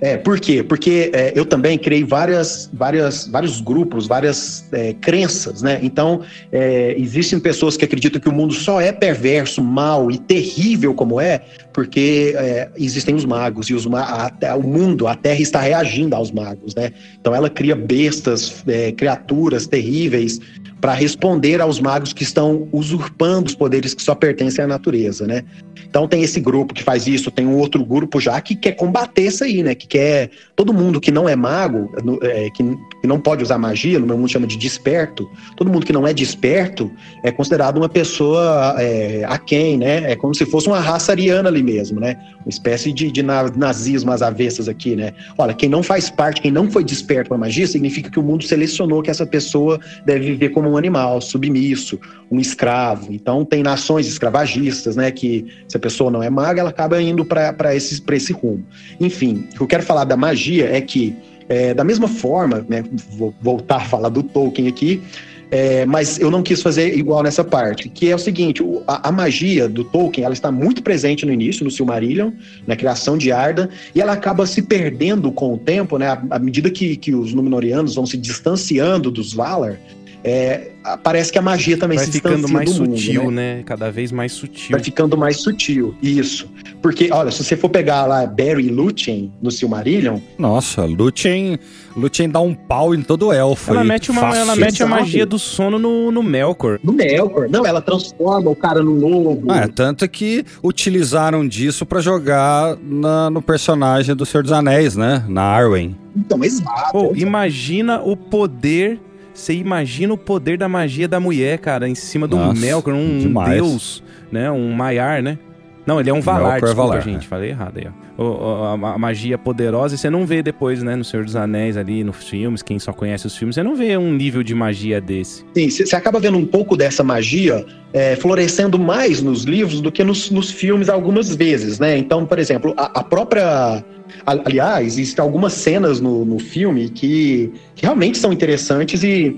É, por quê? Porque é, eu também criei várias, várias, vários grupos, várias é, crenças, né? Então, é, existem pessoas que acreditam que o mundo só é perverso, mal e terrível como é, porque é, existem os magos e os ma a, o mundo, a Terra está reagindo aos magos, né? Então, ela cria bestas, é, criaturas terríveis para responder aos magos que estão usurpando os poderes que só pertencem à natureza, né? Então tem esse grupo que faz isso, tem um outro grupo já que quer combater isso aí, né? Que quer todo mundo que não é mago, é, que, que, não pode usar magia, no meu mundo chama de desperto. Todo mundo que não é desperto é considerado uma pessoa é, aquém, né? É como se fosse uma raça ariana ali mesmo, né? Uma espécie de, de nazismo às avessas aqui, né? Olha, quem não faz parte, quem não foi desperto para magia, significa que o mundo selecionou que essa pessoa deve viver como um animal, submisso, um escravo. Então tem nações escravagistas, né? Que se a pessoa não é maga, ela acaba indo para esse, esse rumo. Enfim, o que eu quero falar da magia é que, é, da mesma forma, né, vou voltar a falar do Tolkien aqui, é, mas eu não quis fazer igual nessa parte, que é o seguinte, a, a, magia do Tolkien, ela está muito presente no início, no Silmarillion, na criação de Arda, e ela acaba se perdendo com o tempo, né, à, à medida que, que os Númenóreanos vão se distanciando dos Valar, é, parece que a magia também Vai se ficando mais mundo, sutil, né? né? Cada vez mais sutil. Vai ficando mais sutil, isso. Porque, olha, se você for pegar lá Barry Lúthien no Silmarillion... Nossa, Lúthien, Lúthien dá um pau em todo elfo Ela, mete, uma, ela mete a magia do sono no, no Melkor. No Melkor. Não, ela transforma o cara no lobo. É, tanto que utilizaram disso para jogar na, no personagem do Senhor dos Anéis, né? Na Arwen. Então, exato. Pô, imagina o poder você imagina o poder da magia da mulher, cara, em cima do Nossa, Melkor, um demais. deus, né? Um Maiar, né? Não, ele é um Valar, Melkor é desculpa, Valar, gente. É. Falei errado aí, ó. O, a, a, magia poderosa, e você não vê depois, né, no Senhor dos Anéis ali, nos filmes, quem só conhece os filmes, você não vê um nível de magia desse. Sim, você acaba vendo um pouco dessa magia é, florescendo mais nos livros do que nos, nos filmes algumas vezes, né? Então, por exemplo, a, a própria Aliás, existem algumas cenas no, no filme que, que realmente são interessantes e,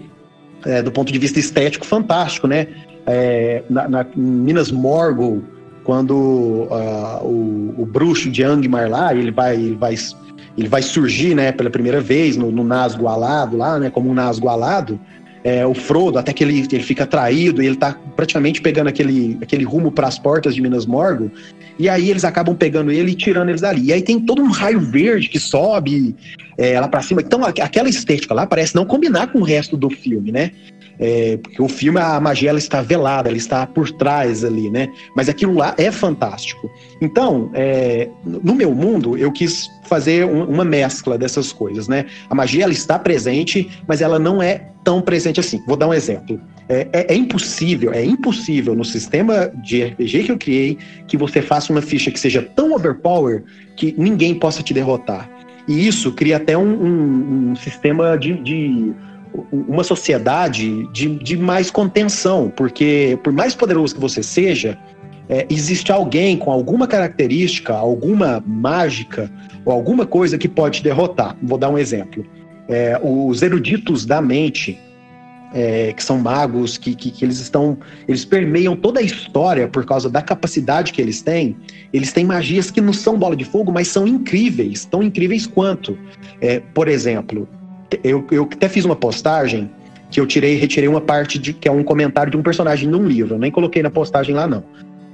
é, do ponto de vista estético, fantástico, né? É, na, na Minas Morgul, quando uh, o, o bruxo de Angmar lá, ele vai, ele vai, ele vai surgir, né, pela primeira vez no, no alado lá, né, como um Nasgo alado, é, o Frodo, até que ele, ele fica traído e ele tá praticamente pegando aquele, aquele rumo para as portas de Minas Morgul, e aí eles acabam pegando ele e tirando eles dali. E aí tem todo um raio verde que sobe é, lá para cima. Então aquela estética lá parece não combinar com o resto do filme, né? É, porque o filme, a magia ela está velada, ela está por trás ali, né? Mas aquilo lá é fantástico. Então, é, no meu mundo, eu quis fazer um, uma mescla dessas coisas, né? A magia ela está presente, mas ela não é tão presente assim. Vou dar um exemplo. É, é, é, impossível, é impossível no sistema de RPG que eu criei que você faça uma ficha que seja tão overpower que ninguém possa te derrotar. E isso cria até um, um, um sistema de, de uma sociedade de, de mais contenção, porque por mais poderoso que você seja, é, existe alguém com alguma característica, alguma mágica ou alguma coisa que pode te derrotar. Vou dar um exemplo. É, os eruditos da mente, é, que são magos, que, que, que, eles estão. Eles permeiam toda a história por causa da capacidade que eles têm. Eles têm magias que não são bola de fogo, mas são incríveis, tão incríveis quanto. É, por exemplo, eu, eu até fiz uma postagem que eu tirei, retirei uma parte de que é um comentário de um personagem num livro. Eu nem coloquei na postagem lá, não.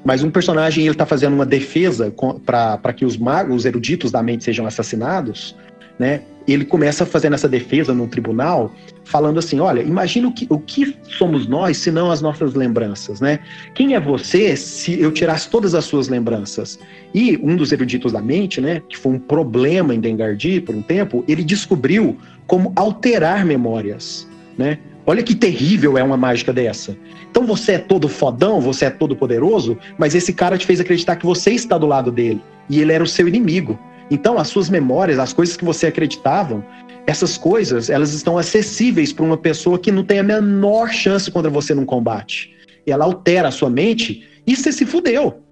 Mas um personagem ele está fazendo uma defesa para que os magos, os eruditos da mente sejam assassinados, né? ele começa fazendo essa defesa no tribunal, falando assim: olha, imagina o que, o que somos nós se não as nossas lembranças, né? Quem é você se eu tirasse todas as suas lembranças? E um dos eruditos da mente, né, que foi um problema em Dengardi por um tempo, ele descobriu como alterar memórias, né? Olha que terrível é uma mágica dessa. Então você é todo fodão, você é todo poderoso, mas esse cara te fez acreditar que você está do lado dele e ele era o seu inimigo. Então as suas memórias, as coisas que você acreditava, essas coisas, elas estão acessíveis para uma pessoa que não tem a menor chance contra você num combate. E ela altera a sua mente e você se fudeu.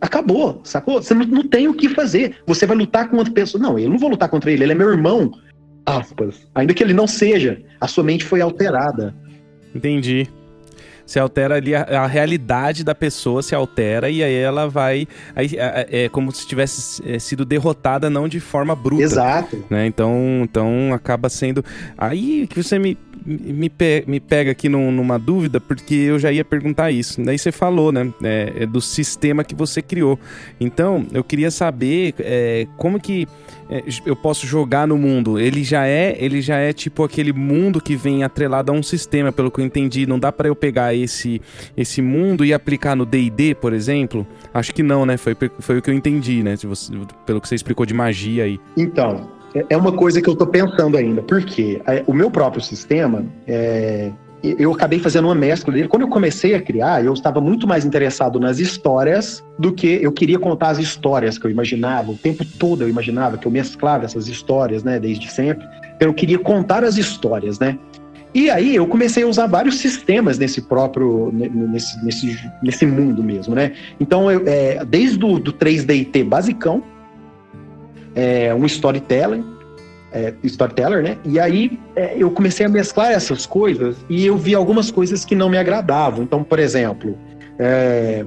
Acabou, sacou? Você não, não tem o que fazer. Você vai lutar com outra pessoa. Não, eu não vou lutar contra ele, ele é meu irmão aspas. Ainda que ele não seja, a sua mente foi alterada. Entendi. Se altera ali a, a realidade da pessoa se altera e aí ela vai aí, é, é como se tivesse é, sido derrotada não de forma bruta. Exato. Né? Então, então acaba sendo aí que você me me, pe me pega aqui num, numa dúvida, porque eu já ia perguntar isso. Daí você falou, né? É, é do sistema que você criou. Então, eu queria saber é, como que é, eu posso jogar no mundo. Ele já é, ele já é tipo aquele mundo que vem atrelado a um sistema, pelo que eu entendi. Não dá para eu pegar esse esse mundo e aplicar no D&D, por exemplo? Acho que não, né? Foi, foi o que eu entendi, né? Você, pelo que você explicou de magia aí. Então, é, uma coisa que eu tô pensando ainda. Porque é, o meu próprio sistema é, eu acabei fazendo uma mescla dele. Quando eu comecei a criar, eu estava muito mais interessado nas histórias do que eu queria contar as histórias que eu imaginava. O tempo todo eu imaginava que eu mesclava essas histórias, né, desde sempre. Então, eu queria contar as histórias, né? E aí eu comecei a usar vários sistemas nesse próprio, nesse, nesse, nesse mundo mesmo, né? Então, eu, é, desde o do 3D basicão, é, um storytelling, é, storyteller, né? E aí é, eu comecei a mesclar essas coisas e eu vi algumas coisas que não me agradavam. Então, por exemplo, é,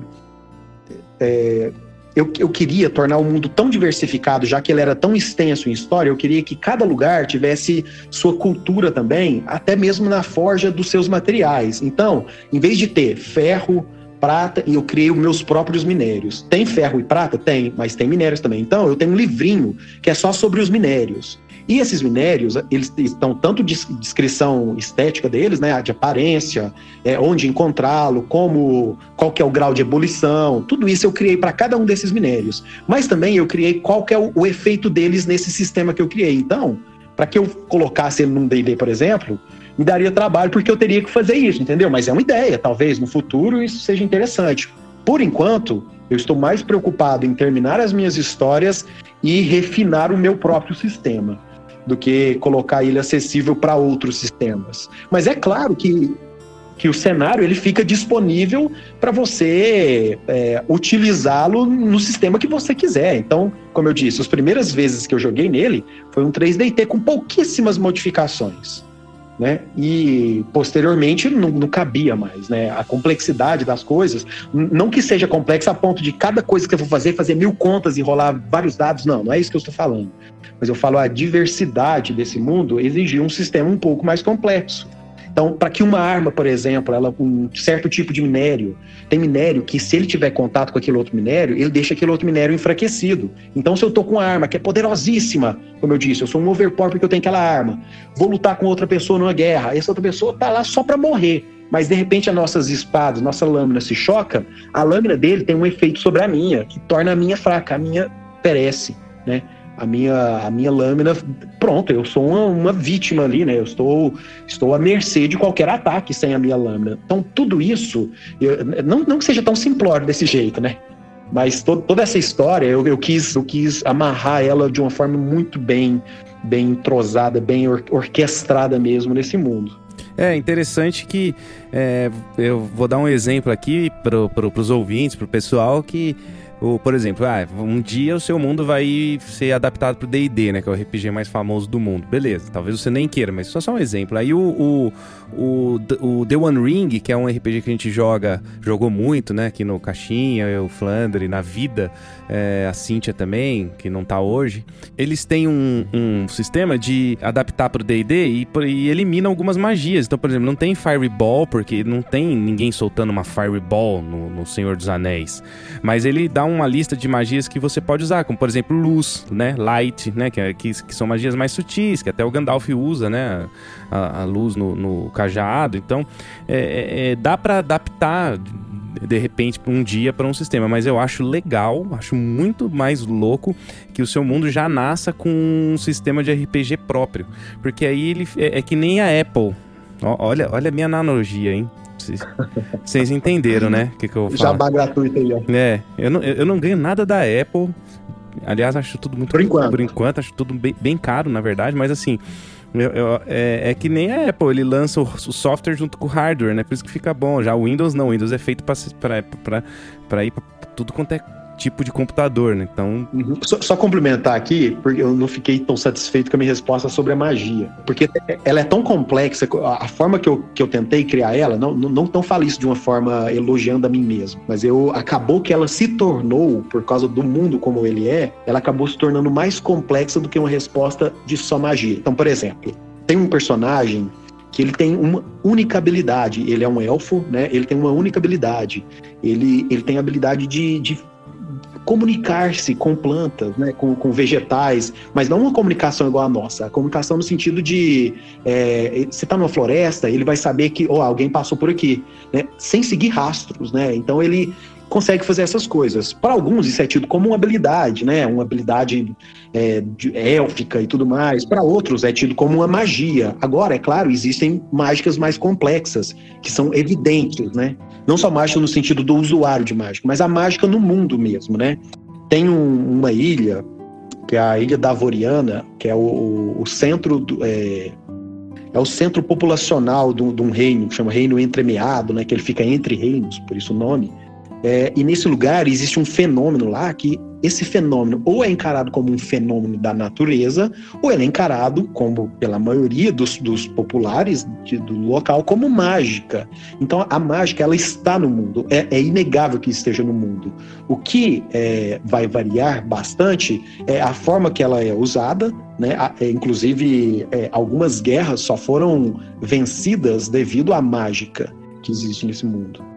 é, eu, eu queria tornar o mundo tão diversificado, já que ele era tão extenso em história, eu queria que cada lugar tivesse sua cultura também, até mesmo na forja dos seus materiais. Então, em vez de ter ferro, prata e eu criei meus próprios minérios. Tem ferro e prata? Tem, mas tem minérios também. Então, eu tenho um livrinho que é só sobre os minérios. E esses minérios, eles estão tanto de descrição estética deles, né, de aparência, é, onde encontrá-lo, como qual que é o grau de ebulição, tudo isso eu criei para cada um desses minérios. Mas também eu criei qual que é o, o efeito deles nesse sistema que eu criei. Então, para que eu colocasse ele num D&D, por exemplo, me daria trabalho porque eu teria que fazer isso, entendeu? Mas é uma ideia, talvez no futuro isso seja interessante. Por enquanto, eu estou mais preocupado em terminar as minhas histórias e refinar o meu próprio sistema do que colocar ele acessível para outros sistemas. Mas é claro que, que o cenário ele fica disponível para você é, utilizá-lo no sistema que você quiser. Então, como eu disse, as primeiras vezes que eu joguei nele foi um 3DT com pouquíssimas modificações né? E posteriormente não, não, cabia mais, né? A complexidade das coisas, não que seja complexa a ponto de cada coisa que eu vou fazer fazer mil contas e rolar vários dados, não, não é isso que eu estou falando. Mas eu falo a diversidade desse mundo exigia um sistema um pouco mais complexo. Então, para que uma arma, por exemplo, ela um certo tipo de minério, tem minério que se ele tiver contato com aquele outro minério, ele deixa aquele outro minério enfraquecido. Então, se eu tô com uma arma que é poderosíssima, como eu disse, eu sou um overpower porque eu tenho aquela arma, vou lutar com outra pessoa numa guerra, essa outra pessoa tá lá só para morrer. Mas de repente as nossas espadas, nossa lâmina se choca, a lâmina dele tem um efeito sobre a minha, que torna a minha fraca, a minha perece, né? A minha, a minha lâmina, pronto, eu sou uma, uma, vítima ali, né? Eu estou, estou à mercê de qualquer ataque sem a minha lâmina. Então, tudo isso, eu, não, não que seja tão simplório desse jeito, né? Mas to, toda essa história, eu, eu, quis, eu quis amarrar ela de uma forma muito bem, bem entrosada, bem or, orquestrada mesmo nesse mundo. É interessante que é, eu vou dar um exemplo aqui para os ouvintes, para o pessoal que por exemplo, ah, um dia o seu mundo vai ser adaptado pro D&D, né? Que é o RPG mais famoso do mundo. Beleza, talvez você nem queira, mas só só um exemplo. Aí o, o, o, o The One Ring, que é um RPG que a gente joga, jogou muito, né? Aqui no Caixinha, o Flandre, na vida, é, a Cynthia também, que não tá hoje. Eles têm um, um sistema de adaptar pro D&D e, e elimina algumas magias. Então, por exemplo, não tem Fireball, porque não tem ninguém soltando uma Fireball no, no Senhor dos Anéis. Mas ele dá um uma lista de magias que você pode usar, como por exemplo luz, né? Light, né? Que, é, que, que são magias mais sutis, que até o Gandalf usa, né? A, a luz no, no, cajado. Então, é, é, é dá para adaptar de repente um dia para um sistema, mas eu acho legal, acho muito mais louco que o seu mundo já nasça com um sistema de RPG próprio, porque aí ele é, é que nem a Apple. olha, olha a minha analogia, hein? Vocês entenderam, né? O que, que eu vou falar? Jabá gratuito aí, ó. É, eu não, eu não ganho nada da Apple. Aliás, acho tudo muito. Por enquanto. Por enquanto, acho tudo bem, bem caro, na verdade, mas assim. Eu, eu, é, é, que nem a Apple, ele lança o, o, software junto com o hardware, né? Por isso que fica bom. Já o Windows não, o Windows é feito para ir para tudo quanto é tipo de computador, né? Então. Uhum. Só, só, complementar aqui, porque eu não fiquei tão satisfeito com a minha resposta sobre a magia. Porque ela é tão complexa, a forma que eu, que eu tentei criar ela, não, não, não tão falo isso de uma forma elogiando a mim mesmo, mas eu acabou que ela se tornou, por causa do mundo como ele é, ela acabou se tornando mais complexa do que uma resposta de só magia. Então, por exemplo, tem um personagem que ele tem uma única habilidade. Ele é um elfo, né? Ele tem uma única habilidade. Ele, ele tem a habilidade de, de comunicar-se com plantas, né, com, com, vegetais, mas não uma comunicação igual a nossa. A comunicação no sentido de é, você está numa floresta, ele vai saber que oh, alguém passou por aqui, né, sem seguir rastros, né? Então ele consegue fazer essas coisas. Para alguns isso é tido como uma habilidade, né? Uma habilidade é, élfica e tudo mais. Para outros é tido como uma magia. Agora, é claro, existem mágicas mais complexas que são evidentes, né? Não só mágica no sentido do usuário de mágica, mas a mágica no mundo mesmo, né? Tem um, uma ilha, que é a Ilha da Avoriana, que é o, o centro do, é, é o centro populacional de um reino, que chama Reino Entremeado, né? Que ele fica entre reinos, por isso o nome. É, e nesse lugar existe um fenômeno lá que esse fenômeno ou é encarado como um fenômeno da natureza, ou ele é encarado, como pela maioria dos, dos populares de, do local, como mágica. Então a mágica ela está no mundo, é, é inegável que esteja no mundo. O que é, vai variar bastante é a forma que ela é usada, né? É, inclusive é, algumas guerras só foram vencidas devido à mágica que existe nesse mundo.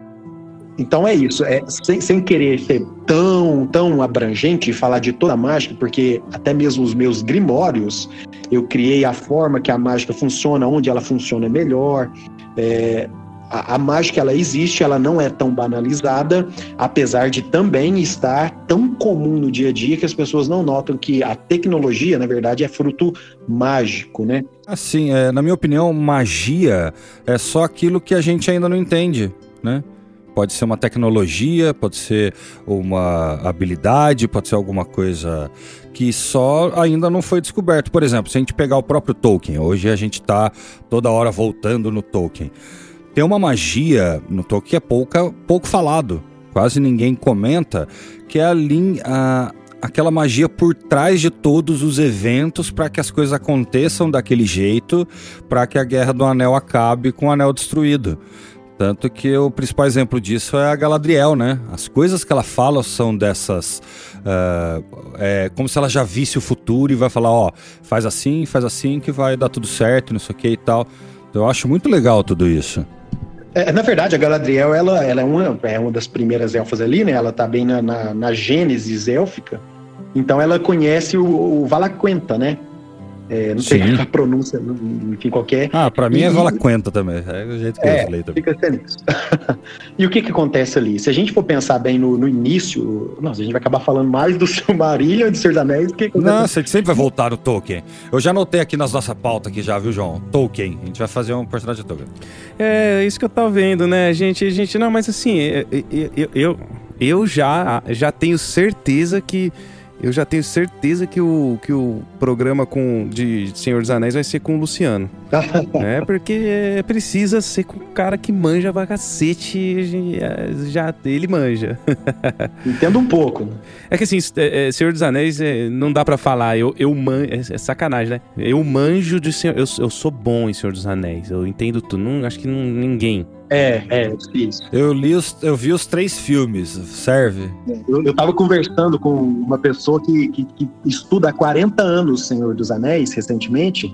Então é isso, é, sem, sem querer ser tão, tão abrangente e falar de toda a mágica, porque até mesmo os meus grimórios, eu criei a forma que a mágica funciona, onde ela funciona melhor. É, a, a, mágica ela existe, ela não é tão banalizada, apesar de também estar tão comum no dia a dia que as pessoas não notam que a tecnologia, na verdade, é fruto mágico, né? Assim, é, na minha opinião, magia é só aquilo que a gente ainda não entende, né? Pode ser uma tecnologia, pode ser uma habilidade, pode ser alguma coisa que só ainda não foi descoberto. Por exemplo, se a gente pegar o próprio Tolkien, hoje a gente está toda hora voltando no Tolkien. Tem uma magia no Tolkien que é pouca, pouco falado, quase ninguém comenta, que é a, linha, a, aquela magia por trás de todos os eventos para que as coisas aconteçam daquele jeito, para que a Guerra do Anel acabe com o Anel destruído. Tanto que o principal exemplo disso é a Galadriel, né? As coisas que ela fala são dessas. Uh, é como se ela já visse o futuro e vai falar: ó, faz assim, faz assim que vai dar tudo certo, não sei o que e tal. Eu acho muito legal tudo isso. É, na verdade, a Galadriel ela, ela é, uma, é uma das primeiras elfas ali, né? Ela tá bem na, na, na Gênesis élfica. Então ela conhece o, o Valaquenta, né? É, não Sim. sei a pronúncia, enfim, qualquer. Ah, para mim é Valaquenta também. É o jeito que é, eu falei também. Fica sendo isso. e o que que acontece ali? Se a gente for pensar bem no, no início, nossa, a gente vai acabar falando mais do Silmarillion e do Senhor dos Anéis. Que não, você sempre vai voltar no Tolkien. Eu já anotei aqui nas nossa pauta aqui já, viu, João? Tolkien. A gente vai fazer um personagem de Tolkien. É, isso que eu tava vendo, né, gente? A gente, não, mas assim, eu, eu, eu, eu já, já tenho certeza que eu já tenho certeza que o, que o programa com, de Senhor dos Anéis vai ser com o Luciano. é, porque precisa ser com o cara que manja pra cacete, já, ele manja. Entendo um pouco. Né? É que assim, é, é, Senhor dos Anéis é, não dá para falar, eu, eu man, é, é, sacanagem, né? Eu manjo de Senhor, eu, eu sou bom em Senhor dos Anéis, eu entendo tudo, não, acho que não, ninguém. É, é, difícil. Eu li os, eu vi os três filmes, serve? Eu, eu tava conversando com uma pessoa que, que, que estuda há 40 anos Senhor dos Anéis, recentemente,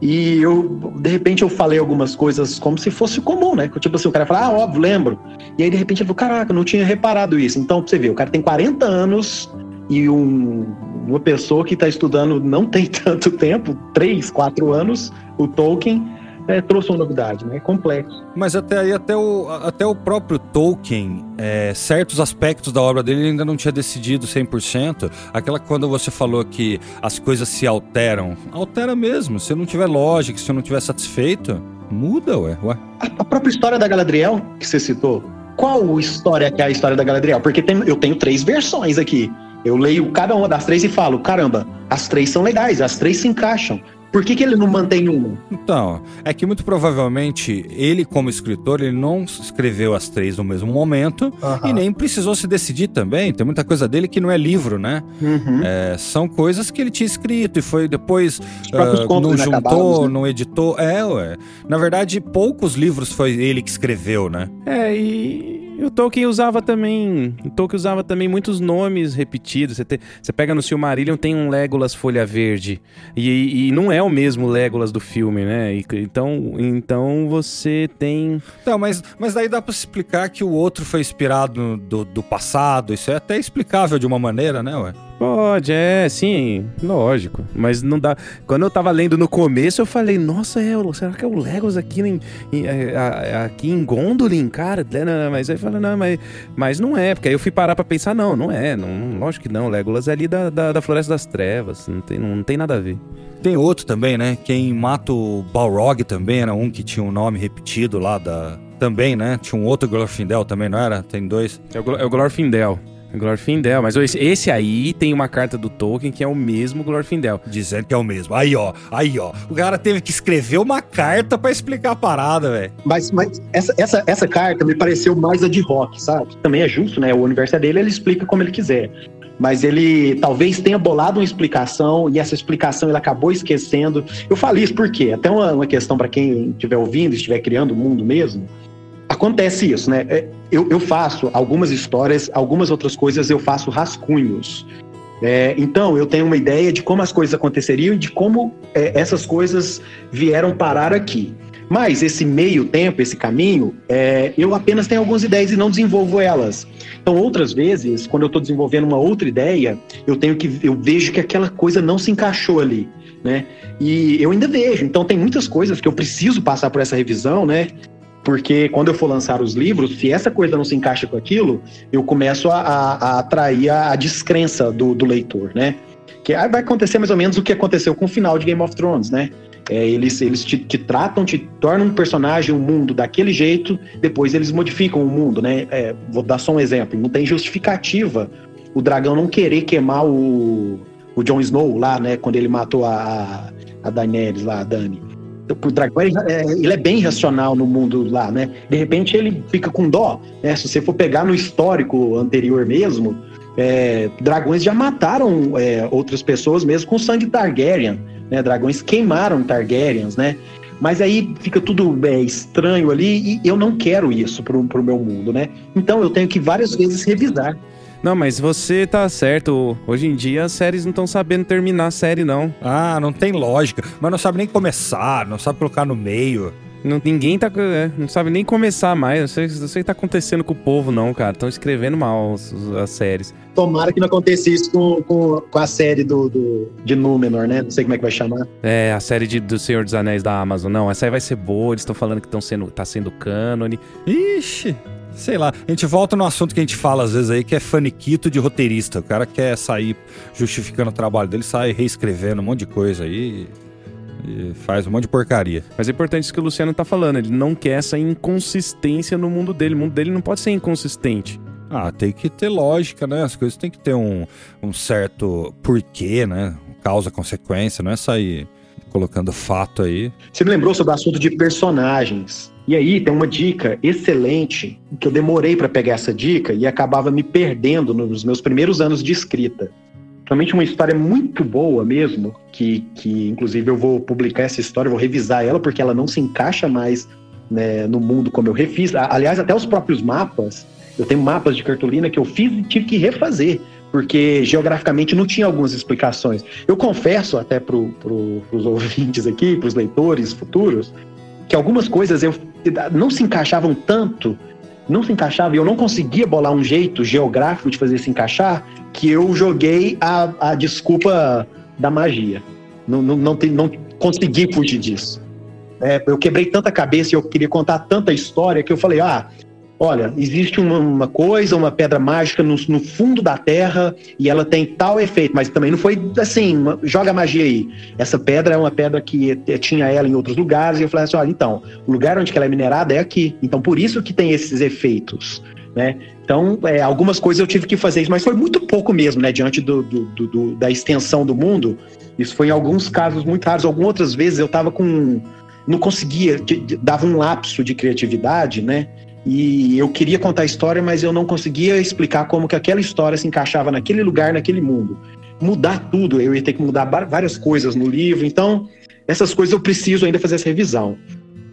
E eu, de repente, eu falei algumas coisas como se fosse comum, né? Tipo assim, o cara fala, ah, óbvio, lembro. E aí, de repente, ele falou, caraca, eu não tinha reparado isso. Então, pra você ver, o cara tem 40 anos e um, uma pessoa que está estudando não tem tanto tempo, 3, 4 anos, o Tolkien, é, trouxe uma novidade, né? É complexo. Mas até aí, até o, até o próprio Tolkien, é, certos aspectos da obra dele ele ainda não tinha decidido 100%. Aquela quando você falou que as coisas se alteram, altera mesmo. Se não tiver lógica, se não tiver satisfeito, muda, ué. ué. A, a própria história da Galadriel, que você citou, qual história que é a história da Galadriel? Porque tem, eu tenho três versões aqui. Eu leio cada uma das três e falo, caramba, as três são legais, as três se encaixam. Por que, que ele não mantém uma? Então, é que muito provavelmente ele, como escritor, ele não escreveu as três no mesmo momento e nem precisou se decidir também. Tem muita coisa dele que não é livro, né? Uhum. É, são coisas que ele tinha escrito e foi depois contos não inacabados, juntou, né? não editou. É, ué. Na verdade, poucos livros foi ele que escreveu, né? É, e e o Tolkien usava também. O Tolkien usava também muitos nomes repetidos. Você, te- você pega no Silmarillion, tem um Legolas Folha Verde. E, e não é o mesmo Legolas do filme, né? E- então, então você tem. Então, mas, mas daí dá pra explicar que o outro foi inspirado do, do passado. Isso é até explicável de uma maneira, né, ué? Pode, é, sim, lógico. Mas não dá. Quando eu tava lendo no começo, eu falei, nossa, é, o- será que é o Legolas aqui em, em- é, a- aqui em Gondolin, cara? Não, não, não, mas aí fala, não, mas, mas não é. Porque aí eu fui parar pra pensar, não, não é. Não, lógico que não. O Legolas é ali da, da, da Floresta das Trevas. Não tem, não, tem nada a ver. Tem outro também, né? Quem mata o Balrog também era um que tinha um nome repetido lá da. Também, né? Tinha um outro Glorfindel também, não era? Tem dois. É o, Glo- é o Glorfindel. Glorfindel. Mas esse, esse aí tem uma carta do Tolkien que é o mesmo Glorfindel. Dizendo que é o mesmo. Aí, ó. Aí, ó. O cara teve que escrever uma carta pra explicar a parada, velho. Mas, mas essa, essa, essa carta me pareceu mais a de rock, sabe? Também é justo, né? O universo é dele, ele explica como ele quiser. Mas ele talvez tenha bolado uma explicação e essa explicação ele acabou esquecendo. Eu falei isso porque, até uma, uma questão para quem estiver ouvindo, estiver criando o mundo mesmo, acontece isso, né? É, Eu, eu faço algumas histórias, algumas outras coisas eu faço rascunhos. É, então, eu tenho uma ideia de como as coisas aconteceriam e de como é, essas coisas vieram parar aqui. Mas esse meio tempo, esse caminho, é, eu apenas tenho algumas ideias e não desenvolvo elas. Então, outras vezes, quando eu estou desenvolvendo uma outra ideia, eu tenho que eu vejo que aquela coisa não se encaixou ali, né? E eu ainda vejo. Então, tem muitas coisas que eu preciso passar por essa revisão, né? Porque quando eu for lançar os livros, se essa coisa não se encaixa com aquilo, eu começo a, a- a atrair a, a descrença do, do leitor, né? Que vai acontecer mais ou menos o que aconteceu com o final de Game of Thrones, né? É, eles eles te, te tratam, te tornam um personagem, um mundo daquele jeito, depois eles modificam o mundo, né? É, vou dar só um exemplo. Não tem justificativa o dragão não querer queimar o, o Jon Snow lá, né? Quando ele matou a, a Daenerys lá, a Dany. O dragão ele é, ele é bem racional no mundo lá, né? De repente ele fica com dó, né? Se você for pegar no histórico anterior mesmo, é, dragões já mataram é, outras pessoas mesmo com sangue Targaryen, né? Dragões queimaram Targaryens, né? Mas aí fica tudo é, estranho ali e eu não quero isso pro, pro meu mundo, né? Então eu tenho que várias vezes revisar. Não, mas você tá certo. Hoje em dia as séries não estão sabendo terminar a série, não. Ah, não tem lógica. Mas não sabe nem começar, não sabe colocar no meio. Não, ninguém tá. é, não sabe nem começar mais. Não sei, não sei o que tá acontecendo com o povo, não, cara. Estão escrevendo mal as, as séries. Tomara que não aconteça isso com, com, com a série do, do- de Númenor, né? Não sei como é que vai chamar. É, a série de, do Senhor dos Anéis da Amazon. Não, essa aí vai ser boa. Eles estão falando que estão sendo, tá sendo cânone. Ixi, sei lá. A gente volta no assunto que a gente fala às vezes aí, que é faniquito de roteirista. O cara quer sair justificando o trabalho dele, sai reescrevendo um monte de coisa aí e faz um monte de porcaria. Mas é importante isso que o Luciano tá falando. Ele não quer essa inconsistência no mundo dele. O mundo dele não pode ser inconsistente. Ah, tem que ter lógica, né? As coisas tem que ter um, um certo porquê, né? Causa, consequência, não é sair colocando fato aí. Você me lembrou sobre o assunto de personagens. E aí tem uma dica excelente que eu demorei para pegar essa dica e acabava me perdendo nos meus primeiros anos de escrita. Realmente uma história muito boa mesmo, que, que inclusive eu vou publicar essa história, vou revisar ela porque ela não se encaixa mais né, no mundo como eu refiz. Aliás, até os próprios mapas, eu tenho mapas de cartolina que eu fiz e tive que refazer, porque geograficamente não tinha algumas explicações. Eu confesso até para pro, os ouvintes aqui, para os leitores futuros, que algumas coisas eu, não se encaixavam tanto, não se encaixava, e eu não conseguia bolar um jeito geográfico de fazer se encaixar, que eu joguei a, a desculpa da magia. Não, não, não, não consegui fugir disso. É, eu quebrei tanta cabeça e eu queria contar tanta história que eu falei, ah, olha, existe uma, uma coisa, uma pedra mágica no, no, fundo da terra e ela tem tal efeito, mas também não foi assim, uma, joga magia aí. Essa pedra é uma pedra que tinha ela em outros lugares e eu falei assim, olha, então, o lugar onde ela é minerada é aqui. Então, por isso que tem esses efeitos, né? Então, é, algumas coisas eu tive que fazer isso, mas foi muito pouco mesmo, né? Diante do, do, do, da extensão do mundo. Isso foi em alguns casos muito raros. Algumas outras vezes eu tava com... Não conseguia, dava um lapso de criatividade, né? E eu queria contar a história, mas eu não conseguia explicar como que aquela história se encaixava naquele lugar, naquele mundo. Mudar tudo, eu ia ter que mudar várias coisas no livro. Então, essas coisas eu preciso ainda fazer essa revisão.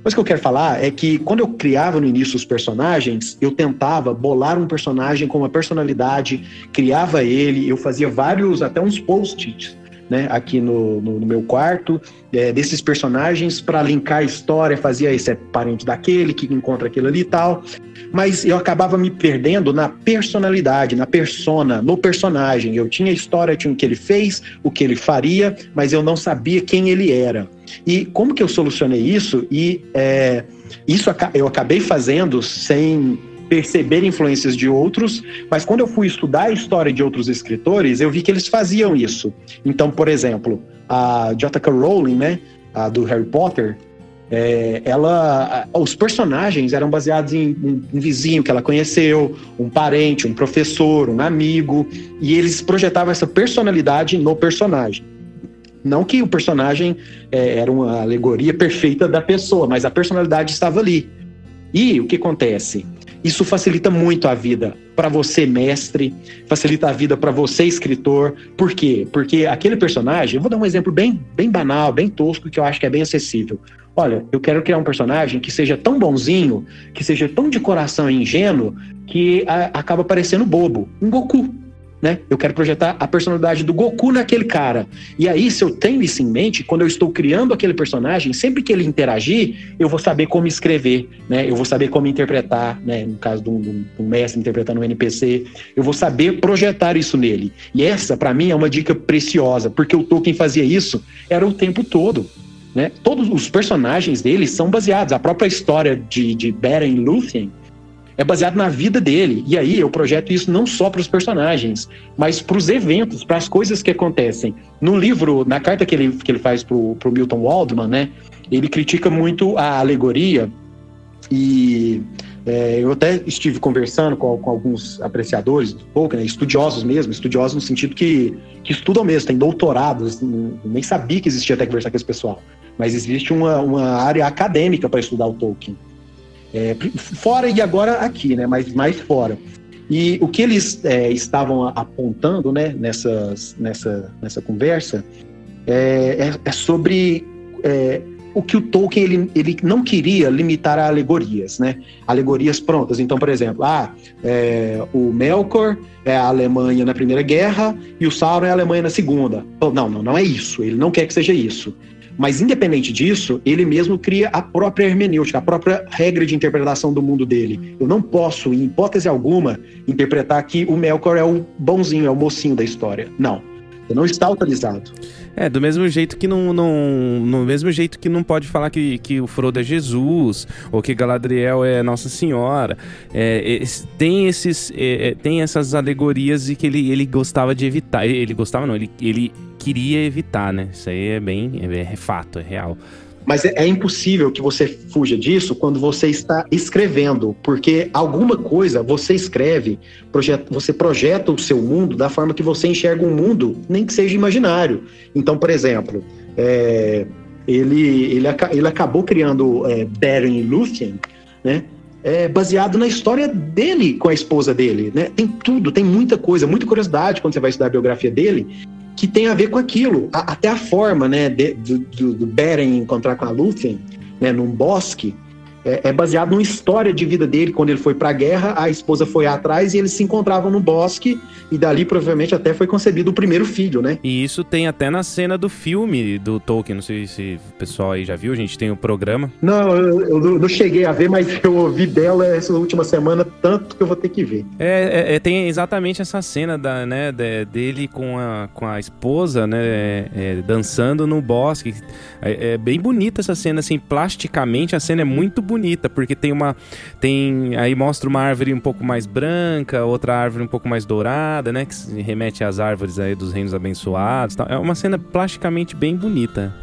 Mas o que eu quero falar é que quando eu criava no início os personagens, eu tentava bolar um personagem com uma personalidade, criava ele, eu fazia vários, até uns post-its né, aqui no, no, no meu quarto, é, desses personagens para linkar a história, fazia esse é parente daquele que encontra aquilo ali e tal. Mas eu acabava me perdendo na personalidade, na persona, no personagem. Eu tinha a história, tinha o que ele fez, o que ele faria, mas eu não sabia quem ele era. E como que eu solucionei isso? E é, isso eu acabei fazendo sem perceber influências de outros, mas quando eu fui estudar a história de outros escritores, eu vi que eles faziam isso. Então, por exemplo, a J.K. Rowling, né, a do Harry Potter, é, ela, os personagens eram baseados em um, um, vizinho que ela conheceu, um parente, um professor, um amigo, e eles projetavam essa personalidade no personagem. Não que o personagem é, era uma alegoria perfeita da pessoa, mas a personalidade estava ali. E o que acontece? Isso facilita muito a vida para você, mestre, facilita a vida para você, escritor. Por quê? Porque aquele personagem, eu vou dar um exemplo bem, bem banal, bem tosco, que eu acho que é bem acessível. Olha, eu quero criar um personagem que seja tão bonzinho, que seja tão de coração ingênuo, que a, acaba parecendo bobo. Um Goku né? Eu quero projetar a personalidade do Goku naquele cara. E aí, se eu tenho isso em mente, quando eu estou criando aquele personagem, sempre que ele interagir, eu vou saber como escrever, né? Eu vou saber como interpretar, né? No caso de um, mestre interpretando um NPC, eu vou saber projetar isso nele. E essa, para mim, é uma dica preciosa, porque o Tolkien fazia isso era o tempo todo. Né? Todos os personagens dele são baseados. A própria história de, de Beren e Lúthien é baseado na vida dele. E aí eu projeto isso não só para os personagens, mas para os eventos, para as coisas que acontecem. No livro, na carta que ele, que ele faz para o Milton Waldman, né, ele critica muito a alegoria e é, eu até estive conversando com, com alguns apreciadores do Tolkien, né, estudiosos mesmo, estudiosos no sentido que, que estudam mesmo, têm doutorados, nem sabia que existia até conversar com esse pessoal. Mas existe uma, uma área acadêmica para estudar o Tolkien. É, fora e agora aqui, né? Mas mais fora. E o que eles é, estavam apontando, né? Nessas, nessa, nessa conversa é, é, é sobre é, o que o Tolkien ele, ele não queria limitar a alegorias, né? Alegorias prontas. Então, por exemplo, ah, é, o Melkor é a Alemanha na Primeira Guerra e o Sauron é a Alemanha na Segunda. Não, não, não é isso. Ele não quer que seja isso. Mas, independente disso, ele mesmo cria a própria hermenêutica, a própria regra de interpretação do mundo dele. Eu não posso, em hipótese alguma, interpretar que o Melkor é o bonzinho, é o mocinho da história. Não. Você não está autorizado. É, do mesmo jeito que não, não. No mesmo jeito que não pode falar que, que o Frodo é Jesus, ou que Galadriel é Nossa Senhora. É, tem, esses, é, é, tem essas alegorias e que ele, ele gostava de evitar. Ele gostava, não, ele, ele queria evitar, né? Isso aí é bem. É, é fato, é real. Mas é, é, impossível que você fuja disso quando você está escrevendo, porque alguma coisa você escreve, projeta, você projeta o seu mundo da forma que você enxerga um mundo, nem que seja imaginário. Então, por exemplo, é, ele, ele, ele acabou criando é, Beren Lúthien, né? É, baseado na história dele com a esposa dele, né? Tem tudo, tem muita coisa, muita curiosidade quando você vai estudar a biografia dele que tem a ver com aquilo. A, até a forma, né, de, do, do, do Beren encontrar com a Lúthien, né, num bosque, é, é, baseado numa história de vida dele, quando ele foi para a guerra, a esposa foi atrás e eles se encontravam no bosque, e dali provavelmente até foi concebido o primeiro filho, né? E isso tem até na cena do filme do Tolkien, não sei se o pessoal aí já viu, a gente tem o programa. Não, eu, eu não cheguei a ver, mas eu ouvi dela essa última semana, tanto que eu vou ter que ver. É, é tem exatamente essa cena da, né, de, dele com a, com a esposa, né, é, dançando no bosque. É, é bem bonita essa cena, assim, plasticamente a cena é muito bonita bonita, porque tem uma. tem Aí mostra uma árvore um pouco mais branca, outra árvore um pouco mais dourada, né? Que remete às árvores aí dos reinos abençoados. Tal. É uma cena plasticamente bem bonita.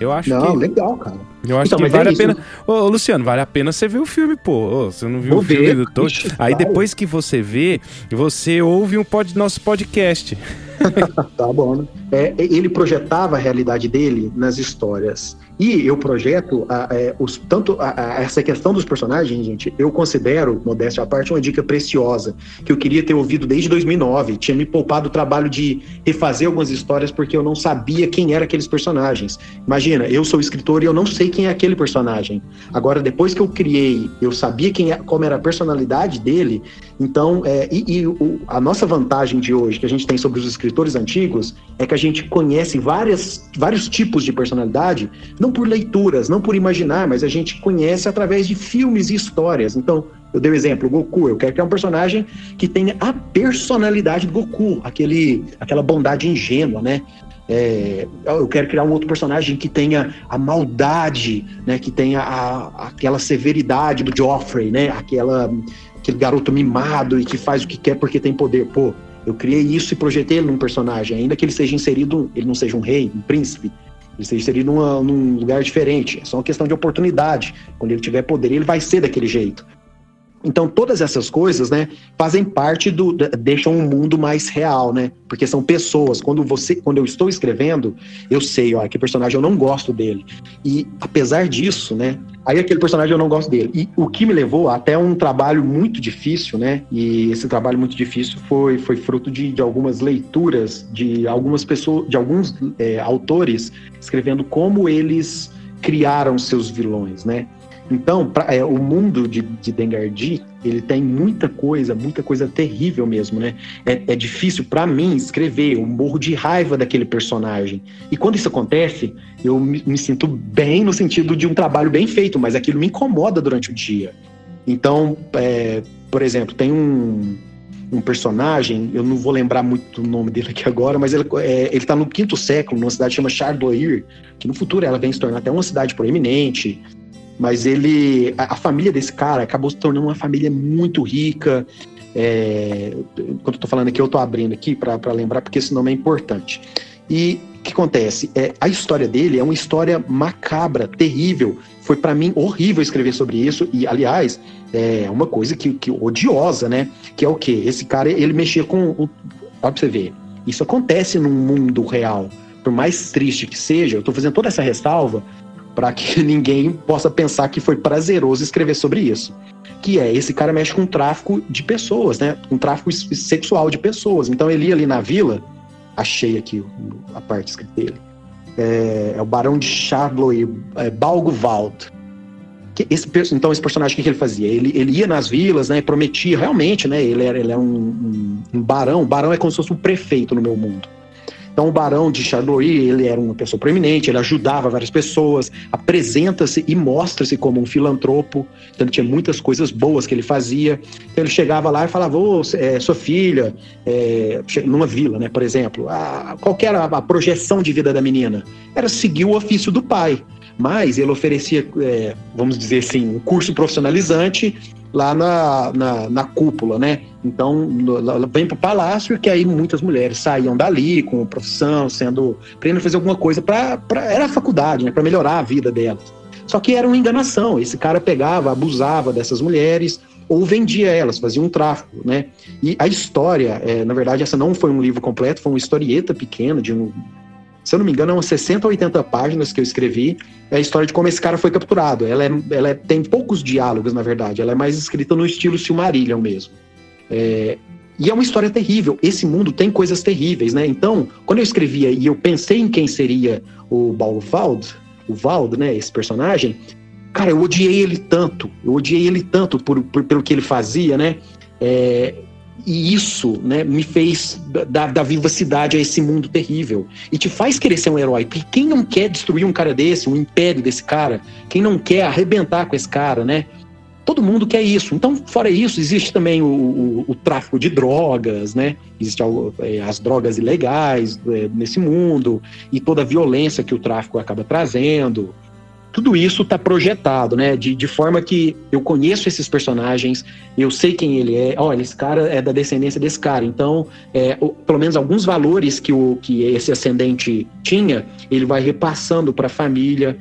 Eu acho não, que. legal, cara. Eu acho então, que vale é a pena. Ô, Luciano, vale a pena você ver o filme, pô. Ô, você não viu Vou o filme ver, do Tolkien? Aí depois que você vê, você ouve um pod, nosso podcast. tá bom, né? É, ele projetava a realidade dele nas histórias. E eu projeto a, é, os, tanto a, a, essa questão dos personagens, gente, eu considero, modéstia à parte, uma dica preciosa, que eu queria ter ouvido desde 2009. Tinha me poupado o trabalho de refazer algumas histórias porque eu não sabia quem eram aqueles personagens. Imagina, eu sou escritor e eu não sei quem é aquele personagem. Agora, depois que eu criei, eu sabia quem é, como era a personalidade dele, então, é, e, e o, a nossa vantagem de hoje, que a gente tem sobre os escritores antigos, é que a gente conhece várias, vários tipos de personalidade não por leituras, não por imaginar, mas a gente conhece através de filmes e histórias. Então, eu dei o um exemplo, Goku. Eu quero criar um personagem que tenha a personalidade do Goku, aquele, aquela bondade ingênua, né? É, eu quero criar um outro personagem que tenha a maldade, né? Que tenha a, aquela severidade do Joffrey, né? Aquela, aquele garoto mimado e que faz o que quer porque tem poder. Pô, eu criei isso e projetei ele num personagem, ainda que ele seja inserido, ele não seja um rei, um príncipe, ele seja inserido numa, num lugar diferente. É só uma questão de oportunidade. Quando ele tiver poder, ele vai ser daquele jeito. Então, todas essas coisas, né, fazem parte do. deixam um mundo mais real, né? Porque são pessoas. Quando você, quando eu estou escrevendo, eu sei, ó, que personagem eu não gosto dele. E apesar disso, né, aí aquele personagem eu não gosto dele. E o que me levou até um trabalho muito difícil, né? E esse trabalho muito difícil foi, foi fruto de, de algumas leituras de algumas pessoas, de alguns é, autores escrevendo como eles criaram seus vilões, né? Então, pra, é, o mundo de, de Dengardi, ele tem muita coisa, muita coisa terrível mesmo, né? É, é difícil para mim escrever, eu morro de raiva daquele personagem. E quando isso acontece, eu me, me, sinto bem no sentido de um trabalho bem feito, mas aquilo me incomoda durante o dia. Então, é, por exemplo, tem um, um personagem, eu não vou lembrar muito o nome dele aqui agora, mas ele, é, ele tá no quinto século, numa cidade chamada Chardloir, que no futuro ela vem se tornar até uma cidade proeminente. Mas ele. A, família desse cara acabou se tornando uma família muito rica. É, quando eu tô falando aqui, eu tô abrindo aqui para lembrar, porque esse nome é importante. E o que acontece? É, a história dele é uma história macabra, terrível. Foi para mim horrível escrever sobre isso. E, aliás, é uma coisa que, que odiosa, né? Que é o quê? Esse cara, ele mexia com. Olha pra você ver. Isso acontece no mundo real. Por mais triste que seja, eu tô fazendo toda essa ressalva para que ninguém possa pensar que foi prazeroso escrever sobre isso. Que é, esse cara mexe com tráfico de pessoas, né? Com tráfico sexual de pessoas. Então ele ia ali na vila, achei aqui a parte escrita dele. É, é o Barão de Charloy, é, Balgovald. Que esse, então esse personagem, o que, ele fazia? Ele, ele ia nas vilas, né? Prometia, realmente, né? Ele era, ele é um, um, um barão. Barão é como se fosse um prefeito no meu mundo. Então, o barão de Charloy, ele era uma pessoa proeminente, ele ajudava várias pessoas, apresenta-se e mostra-se como um filantropo. Então, tinha muitas coisas boas que ele fazia. Então, ele chegava lá e falava: Ô, é, sua filha, é, numa vila, né, por exemplo, a, qual era a, a projeção de vida da menina? Era seguir o ofício do pai mas ele oferecia, é, vamos dizer assim, um curso profissionalizante lá na, na, na cúpula, né? Então, vem para o palácio, que aí muitas mulheres saíam dali com profissão, sendo. aprendendo a fazer alguma coisa para. Era a faculdade, né? Para melhorar a vida delas. Só que era uma enganação. Esse cara pegava, abusava dessas mulheres ou vendia elas, fazia um tráfico, né? E a história, é, na verdade, essa não foi um livro completo, foi uma historieta pequena de um se eu não me engano, é umas 60 ou 80 páginas que eu escrevi. É a história de como esse cara foi capturado. Ela, é, ela é, tem poucos diálogos, na verdade. Ela é mais escrita no estilo Silmarillion mesmo. É, e é uma história terrível. Esse mundo tem coisas terríveis, né? Então, quando eu escrevia e eu pensei em quem seria o Balvald, o Vald, né, esse personagem, cara, eu odiei ele tanto, eu odiei ele tanto por, por pelo que ele fazia, né? É, e isso né, me fez dar, vivacidade a esse mundo terrível. E te faz querer ser um herói. Porque quem não quer destruir um cara desse, um império desse cara? Quem não quer arrebentar com esse cara, né? Todo mundo quer isso. Então, fora isso, existe também o, o, o tráfico de drogas, né? Existem é, as drogas ilegais é, nesse mundo e toda a violência que o tráfico acaba trazendo tudo isso está projetado, né? De, de forma que eu conheço esses personagens, eu sei quem ele é. Olha, esse cara é da descendência desse cara. Então, é, pelo menos alguns valores que, o, que esse ascendente tinha, ele vai repassando para a família.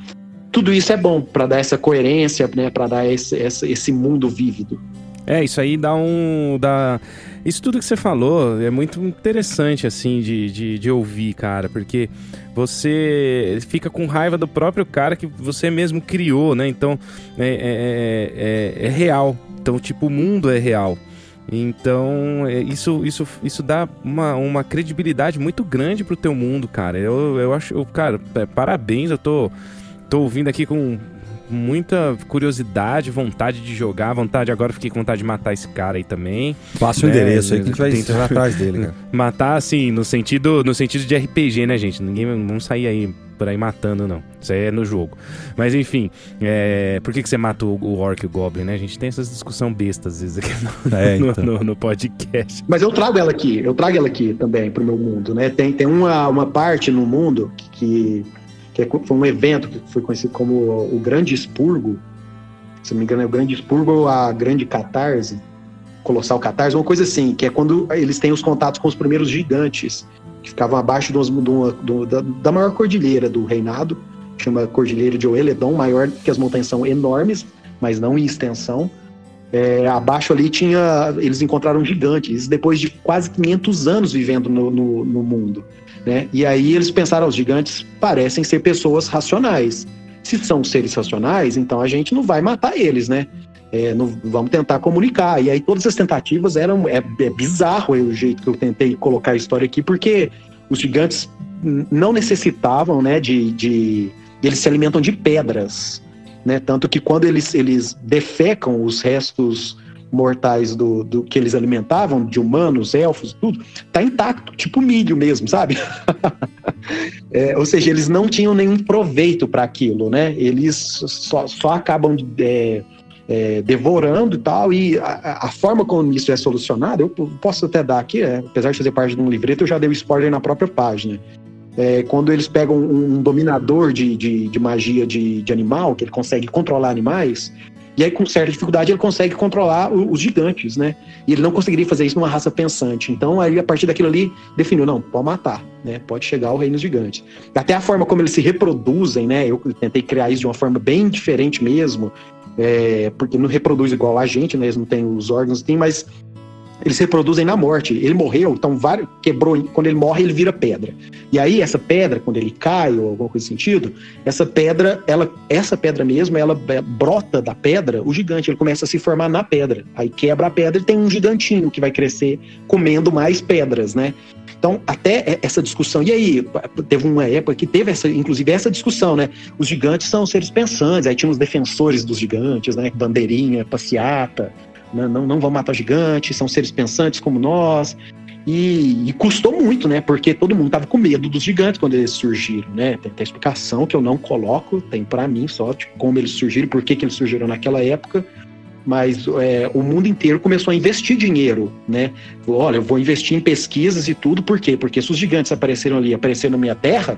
Tudo isso é bom para dar essa coerência, né? Para dar esse, esse, esse mundo vívido. É, isso aí dá um. Dá... Isso tudo que você falou é muito interessante, assim, de, de, de, ouvir, cara, porque você fica com raiva do próprio cara que você mesmo criou, né? Então, é, é, é, é real. Então, tipo, o mundo é real. Então, isso, isso, isso dá uma, uma credibilidade muito grande pro teu mundo, cara. Eu, eu acho, cara, parabéns, eu tô, tô ouvindo aqui com muita curiosidade, vontade de jogar, vontade. Agora fiquei com vontade de matar esse cara aí também. Passa o né? endereço aí que a gente vai tentar atrás dele, cara. Matar, assim, no sentido, no sentido de RPG, né, gente? Ninguém vamos sair aí por aí matando, não. Isso aí é no jogo. Mas enfim, é... por que, que você mata o, o Orc e o Goblin, né? A gente tem essas discussão bestas às vezes aqui no, é, então. no, no, podcast. Mas eu trago ela aqui, eu trago ela aqui também pro meu mundo, né? Tem, tem uma, uma parte no mundo que que é foi um evento que foi conhecido como o Grande Expurgo. Se não me engano, é o Grande Expurgo ou a Grande Catarse, Colossal Catarse, uma coisa assim, que é quando eles têm os contatos com os primeiros gigantes, que ficavam abaixo do, do, do, da, da, maior cordilheira do reinado, chama Cordilheira de Oeledon, maior que as montanhas são enormes, mas não em extensão. É, abaixo ali tinha, eles encontraram gigantes, depois de quase 500 anos vivendo no, no, no mundo. Né? E aí eles pensaram, os gigantes parecem ser pessoas racionais. Se são seres racionais, então a gente não vai matar eles, né? É, não, vamos tentar comunicar. E aí todas as tentativas eram. É, é bizarro o jeito que eu tentei colocar a história aqui, porque os gigantes não necessitavam, né, de, de. Eles se alimentam de pedras. Né? Tanto que quando eles, eles defecam os restos mortais do, do que eles alimentavam, de humanos, elfos, tudo, tá intacto, tipo milho mesmo, sabe? é, ou seja, eles não tinham nenhum proveito para aquilo, né? Eles só, só acabam é, é, devorando e tal, e a, a, forma como isso é solucionado, eu posso até dar aqui, é, apesar de fazer parte de um livreto, eu já dei o spoiler na própria página. É, quando eles pegam um, um dominador de, de, de magia de, de, animal, que ele consegue controlar animais, e aí, com certa dificuldade, ele consegue controlar os gigantes, né? E ele não conseguiria fazer isso numa raça pensante. Então, aí, a partir daquilo ali, definiu, não, pode matar, né? Pode chegar ao reino dos gigantes. Até a forma como eles se reproduzem, né? Eu tentei criar isso de uma forma bem diferente mesmo, é, porque não reproduz igual a gente, né? Eles não têm os órgãos, tem, mas eles se reproduzem na morte. Ele morreu, então vários, quebrou. Quando ele morre, ele vira pedra. E aí essa pedra, quando ele cai ou alguma coisa nesse sentido, essa pedra, ela, essa pedra mesmo, ela brota da pedra, o gigante, ele começa a se formar na pedra. Aí quebra a pedra e tem um gigantinho que vai crescer comendo mais pedras, né? Então, até essa discussão. E aí, teve uma época que teve essa, inclusive essa discussão, né? Os gigantes são seres pensantes, aí tinha os defensores dos gigantes, né? Bandeirinha, passeata? Não, não vão matar gigantes, são seres pensantes como nós. E, e, custou muito, né? Porque todo mundo tava com medo dos gigantes quando eles surgiram, né? Tem, tem explicação que eu não coloco, tem para mim só tipo, como eles surgiram, por que, que eles surgiram naquela época. Mas é, o mundo inteiro começou a investir dinheiro, né? Olha, eu vou investir em pesquisas e tudo, por quê? Porque se os gigantes apareceram ali, apareceram na minha terra,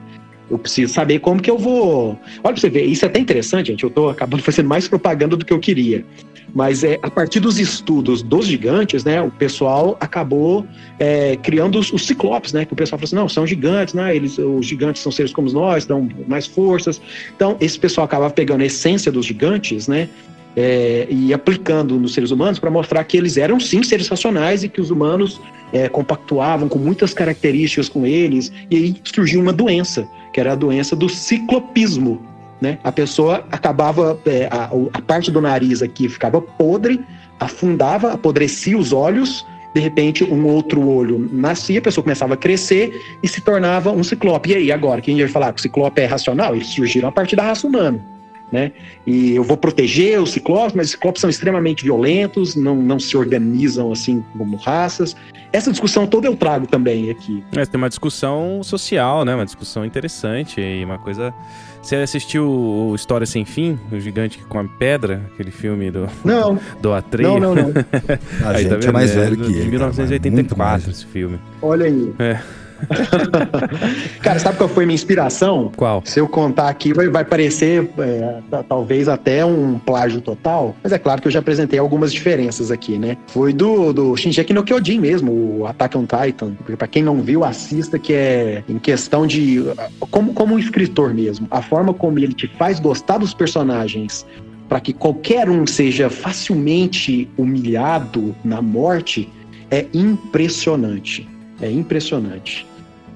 eu preciso saber como que eu vou. Olha pra você ver, isso é até interessante, gente. Eu tô acabando fazendo mais propaganda do que eu queria. Mas é, a partir dos estudos dos gigantes, né, o pessoal acabou é, criando os, os, ciclopes, né? Que o pessoal falou assim, não, são gigantes, né? Eles, os gigantes são seres como nós, dão mais forças. Então, esse pessoal acabava pegando a essência dos gigantes, né? É, e aplicando nos seres humanos para mostrar que eles eram sim seres racionais e que os humanos é, compactuavam com muitas características com eles. E aí surgiu uma doença, que era a doença do ciclopismo, né? A pessoa acabava, é, a, a parte do nariz aqui ficava podre, afundava, apodrecia os olhos, de repente um outro olho nascia, a pessoa começava a crescer e se tornava um ciclope. E aí, agora, quem vai falar que o ciclope é racional? Eles surgiram a partir da raça humana. Né? E eu vou proteger os ciclopes, mas os ciclopes são extremamente violentos, não, não se organizam assim como raças. Essa discussão toda eu trago também aqui. É, tem uma discussão social, né? Uma discussão interessante e uma coisa. Você assistiu o História Sem Fim, o gigante que come pedra, aquele filme do Não, do Atreio? não, não, não. A Aí, gente tá é mais velho do- que De ele. cara, muito 1984 mais. esse filme. Olha aí. É. Cara, sabe qual foi minha inspiração? Qual? Se eu contar aqui, vai, vai parecer é, ta- talvez até um plágio total, mas é claro que eu já apresentei algumas diferenças aqui, né? Foi do, do Shinjeki no Kyojin mesmo, o Attack on Titan. Porque pra quem não viu, assista, que é em questão de. Como, como um escritor mesmo, a forma como ele te faz gostar dos personagens para que qualquer um seja facilmente humilhado na morte é impressionante. É impressionante.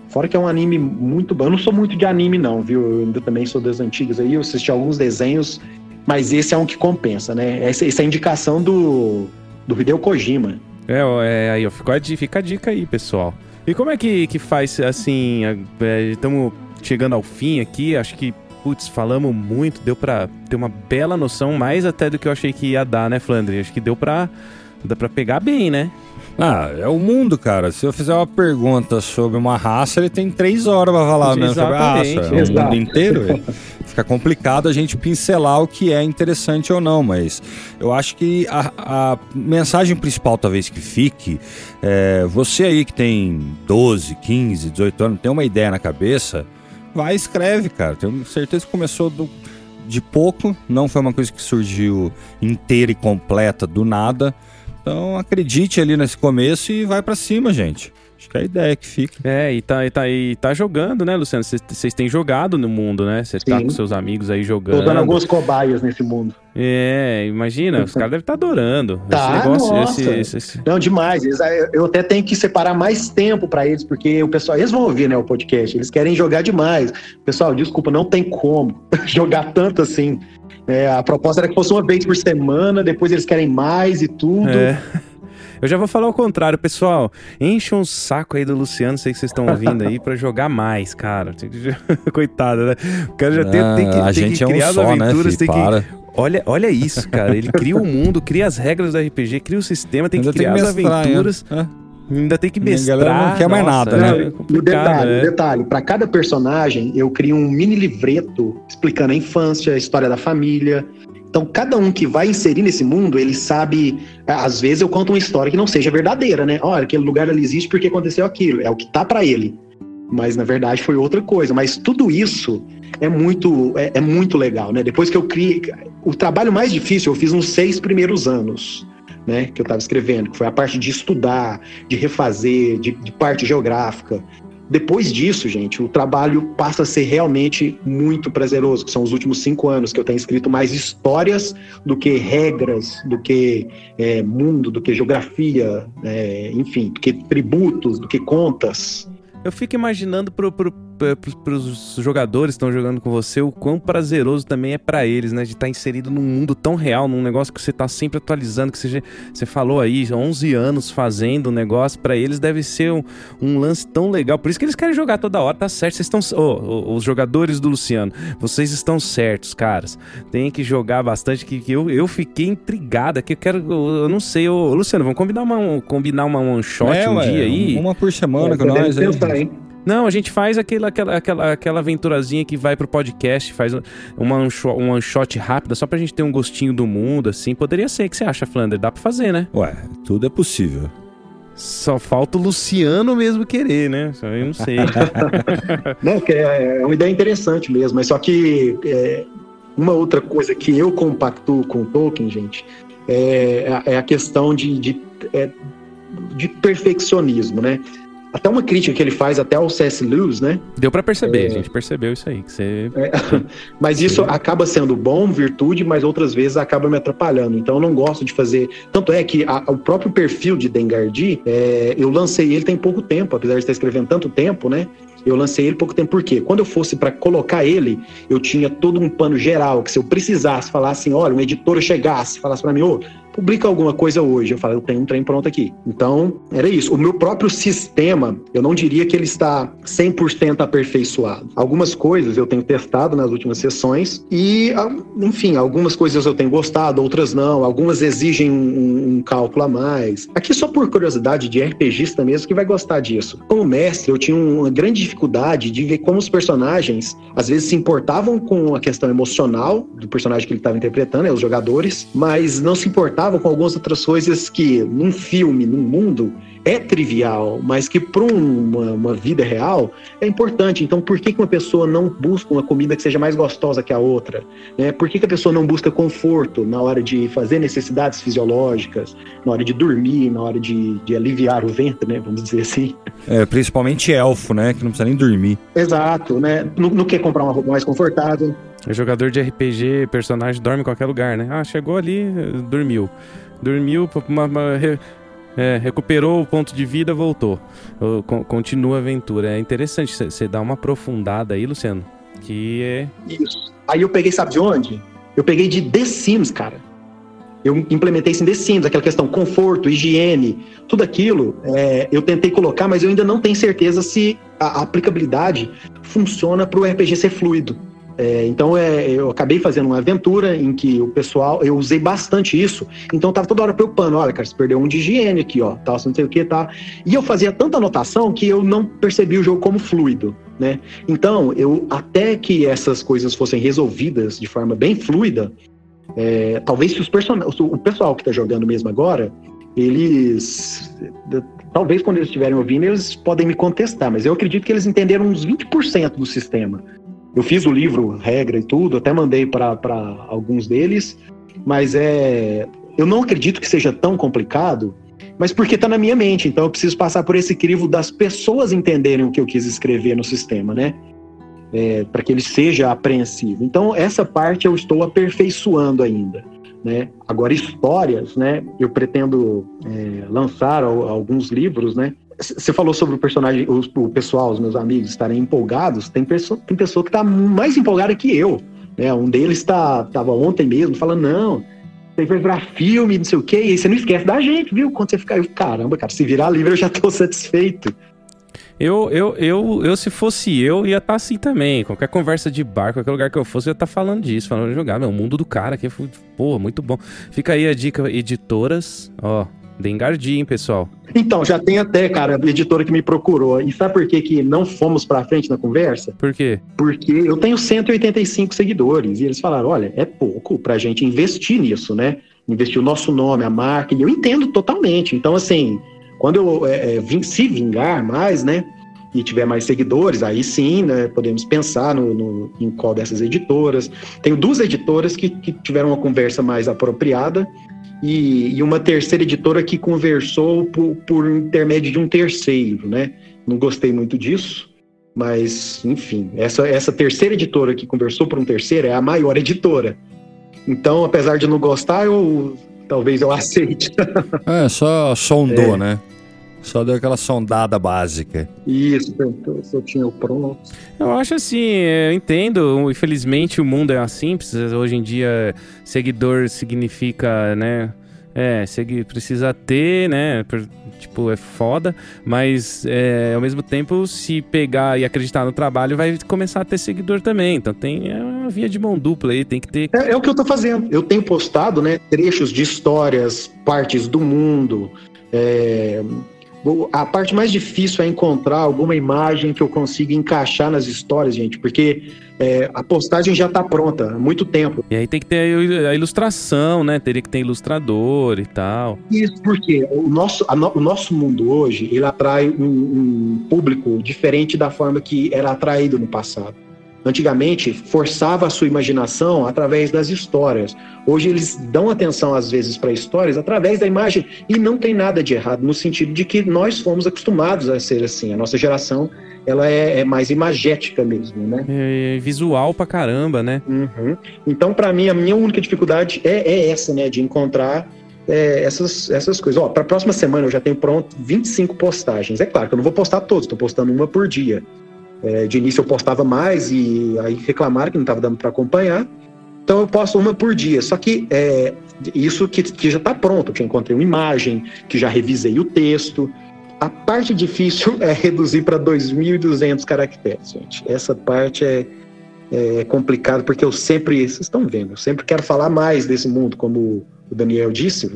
Fora que é um anime muito bom. Eu não sou muito de anime, não, viu? Eu ainda também sou das antigas aí. Eu assisti alguns desenhos, mas esse é um que compensa, né? Essa, essa é a indicação do, do Hideo Kojima. É, é, aí, ó, fica a, fica a dica aí, pessoal. E como é que, que faz, assim, estamos chegando ao fim aqui, acho que, putz, falamos muito, deu pra ter uma bela noção, mais até do que eu achei que ia dar, né, Flandre? Acho que deu pra, dá pra pegar bem, né? Ah, é o mundo, cara. Se eu fizer uma pergunta sobre uma raça, ele tem três horas pra falar mesmo sobre a raça. É o mundo inteiro. Fica complicado a gente pincelar o que é interessante ou não, mas eu acho que a, a mensagem principal, talvez, que fique, é você aí que tem 12, 15, 18 anos, tem uma ideia na cabeça, vai e escreve, cara. Tenho certeza que começou do, de pouco, não foi uma coisa que surgiu inteira e completa do nada. Então acredite ali nesse começo e vai pra cima, gente. Acho que é a ideia que fica. É, e tá, e tá, e tá jogando, né, Luciano? Vocês- têm jogado no mundo, né? Você tá com seus amigos aí Tô jogando. dando algumas cobaias nesse mundo. É, imagina, os caras devem estar adorando. Tá, esse negócio, nossa. esse, esse- esse- Não, demais. Eles- eu até tenho que separar mais tempo pra eles, porque o pessoal, eles vão ouvir, né, o podcast. Eles querem jogar demais. Pessoal, desculpa, não tem como jogar tanto assim. É, a proposta era que fosse uma vez por semana, depois eles querem mais e tudo. É. Eu já vou falar o contrário, pessoal. Enche um saco aí do Luciano, sei que vocês estão ouvindo aí, pra jogar mais, cara. Tem que- Coitado, né? O cara já tem, tem que, Ah, a tem gente que é um criar as só, né, aventuras, filho? tem que. Para. Olha, olha isso, cara. Ele cria o mundo, cria as regras do RPG, cria o sistema, tem que Ainda criar as mestrar, aventuras. hein? Ainda tem que a galera mestrar. não quer mais nada, é né? E o complicado, detalhe, é. o detalhe, para cada personagem eu crio um mini livreto explicando a infância, a história da família. Então, cada um que vai inserir nesse mundo, ele sabe. Às vezes eu conto uma história que não seja verdadeira, né? Olha, aquele lugar ali existe porque aconteceu aquilo. É o que tá para ele. Mas na verdade foi outra coisa. Mas tudo isso é muito, é, é muito legal, né? Depois que eu criei. O trabalho mais difícil eu fiz nos seis primeiros anos, né? Que eu estava escrevendo, que foi a parte de estudar, de refazer, de, de parte geográfica. Depois disso, gente, o trabalho passa a ser realmente muito prazeroso, são os últimos cinco anos que eu tenho escrito mais histórias do que regras, do que é, mundo, do que geografia, é, enfim, do que tributos, do que contas. Eu fico imaginando pro, pro, pros- pros jogadores que estão jogando com você o quão prazeroso também é pra eles, né? De estar inserido num mundo tão real, num negócio que você tá sempre atualizando, que você, você falou aí, 11 anos fazendo o negócio, pra eles deve ser um, um lance tão legal. Por isso que eles querem jogar toda hora, tá certo. Vocês estão. ô, ô, os jogadores do Luciano, vocês estão certos, caras. Tem que jogar bastante, que, que eu, eu fiquei intrigada, que eu quero. Eu, eu não sei, ô, Luciano, vamos combinar uma, um- combinar uma one shot É, um ué, dia aí? Uma por semana com Podemos nós. aí. pensar, hein? Não, a gente faz aquela, aquela, aquela, aquela aventurazinha que vai pro podcast, faz uma one shot, uma one shot rápida, só pra gente ter um gostinho do mundo, assim. Poderia ser, o que você acha, Flander? Dá pra fazer, né? Ué, tudo é possível. Só falta o Luciano mesmo querer, né? Só Eu não sei. Não, que é, é uma ideia interessante mesmo, mas só que é, uma outra coisa que eu compactuo com o Tolkien, gente, é, é a questão de, de, é, de perfeccionismo, né? Até uma crítica que ele faz até ao C.S. Lewis, né? Deu pra perceber, É. a gente percebeu isso aí. Que você... Mas isso acaba sendo bom, virtude, mas outras vezes acaba me atrapalhando. Então eu não gosto de fazer. Tanto é que a- o próprio perfil de Dengardi, é, eu lancei ele tem pouco tempo, apesar de estar escrevendo tanto tempo, né? Eu lancei ele pouco tempo. Por quê? Quando eu fosse para colocar ele, eu tinha todo um pano geral, que se eu precisasse falar assim, olha, uma editora chegasse, falasse para mim, ô, publica alguma coisa hoje. Eu falo, eu tenho um trem pronto aqui. Então, era isso. O meu próprio sistema, eu não diria que ele está 100% aperfeiçoado. Algumas coisas eu tenho testado nas últimas sessões e, ah, enfim, algumas coisas eu tenho gostado, outras não. Algumas exigem um, um cálculo a mais. Aqui só por curiosidade de RPGista mesmo que vai gostar disso. Como mestre, eu tinha uma grande dificuldade de ver como os personagens às vezes se importavam com a questão emocional do personagem que ele estava interpretando, né, os jogadores, mas não se importavam com algumas outras coisas que num filme, num mundo, é trivial, mas que para uma, uma, vida real é importante. Então, por que, que uma pessoa não busca uma comida que seja mais gostosa que a outra? Né? Por que, que a pessoa não busca conforto na hora de fazer necessidades fisiológicas, na hora de dormir, na hora de, de aliviar o ventre, né? Vamos dizer assim. É, principalmente elfo, né? Que não precisa nem dormir. Exato, né? Não, não quer comprar uma roupa mais confortável. O jogador de RPG, personagem, dorme em qualquer lugar, né? Ah, chegou ali, dormiu. Dormiu, uma, uma é, recuperou o ponto de vida, voltou. Continua a aventura. É interessante você dar uma aprofundada aí, Luciano. Que é. Isso. Aí eu peguei, sabe de onde? Eu peguei de The Sims, cara. Eu implementei isso em The Sims, aquela questão conforto, higiene, tudo aquilo. É, eu tentei colocar, mas eu ainda não tenho certeza se a aplicabilidade funciona para o RPG ser fluido. É, então é, eu acabei fazendo uma aventura em que o pessoal, eu usei bastante isso, então tava toda hora preocupando, olha, cara, você perdeu um de higiene aqui, ó, tal, não sei o que, tá. E eu fazia tanta anotação que eu não percebi o jogo como fluido, né? Então, eu até que essas coisas fossem resolvidas de forma bem fluida, é, talvez se os person... o pessoal que está jogando mesmo agora, eles talvez quando eles estiverem ouvindo, eles podem me contestar, mas eu acredito que eles entenderam uns 20% do sistema. Eu fiz o livro, regra e tudo, até mandei para alguns deles, mas é, eu não acredito que seja tão complicado, mas porque está na minha mente, então eu preciso passar por esse crivo das pessoas entenderem o que eu quis escrever no sistema, né? É, para que ele seja apreensivo. Então, essa parte eu estou aperfeiçoando ainda. Né? Agora, histórias, né? Eu pretendo é, lançar alguns livros, né? Você falou sobre o personagem, o, o, pessoal, os meus amigos estarem empolgados. Tem pessoa, tem pessoa que está mais empolgada que eu. Né? Um deles tá, ontem mesmo falando, não, você vai virar filme, não sei o quê, e aí você não esquece da gente, viu? Quando você ficar, eu, caramba, cara, se virar livro eu já estou satisfeito. Eu, eu, eu, eu, se fosse eu, ia estar tá assim também. Qualquer conversa de bar, qualquer lugar que eu fosse, eu ia estar tá falando disso, falando de jogar. Meu, o mundo do cara, que pô, muito bom. Fica aí a dica, editoras, ó, Dengardi, hein, pessoal? Então, já tem até, cara, a editora que me procurou. E sabe por que, que não fomos pra frente na conversa? Por quê? Porque eu tenho 185 seguidores. E eles falaram: olha, é pouco pra gente investir nisso, né? Investir o nosso nome, a marca. E eu entendo totalmente. Então, assim, quando eu é, é vim, se vingar mais, né? E tiver mais seguidores, aí sim, né? Podemos pensar no, no em qual dessas editoras. Tenho duas editoras que, que tiveram uma conversa mais apropriada e, e uma terceira editora que conversou por, por intermédio de um terceiro, né? Não gostei muito disso, mas enfim, essa, essa terceira editora que conversou por um terceiro é a maior editora. Então, apesar de não gostar, eu talvez eu aceite. É, só sondou, é. né? Só deu aquela sondada básica. Isso, se eu tinha o pronto. Eu acho assim, eu entendo. Infelizmente o mundo é assim. Hoje em dia, seguidor significa, né? É, segui, precisa ter, né? Tipo, é foda, mas é, ao mesmo tempo, se pegar e acreditar no trabalho, vai começar a ter seguidor também. Então tem é uma via de mão dupla aí, tem que ter. É, é o que eu tô fazendo. Eu tenho postado, né, trechos de histórias, partes do mundo. É, a parte mais difícil é encontrar alguma imagem que eu consiga encaixar nas histórias, gente, porque é, a postagem já está pronta há muito tempo. E aí tem que ter a ilustração, né? Teria que ter ilustrador e tal. Isso porque o nosso, no, o nosso mundo hoje ele atrai um, um público diferente da forma que era atraído no passado. Antigamente, forçava a sua imaginação através das histórias. Hoje, eles dão atenção, às vezes, para histórias através da imagem. E não tem nada de errado, no sentido de que nós fomos acostumados a ser assim. A nossa geração ela é, é mais imagética mesmo, né? É visual pra caramba, né? Uhum. Então, para mim, a minha única dificuldade é, é essa, né? De encontrar é, essas, essas coisas. Ó, para a próxima semana eu já tenho pronto 25 postagens. É claro que eu não vou postar todos, estou postando uma por dia. É, de início eu postava mais e aí reclamaram que não estava dando para acompanhar. Então eu posto uma por dia. Só que é, Isso que, que já está pronto, que encontrei uma imagem, que já revisei o texto. A parte difícil é reduzir para 2.200 caracteres, gente. Essa parte é, é complicado porque eu sempre, vocês estão vendo, eu sempre quero falar mais desse mundo, como o Daniel disse.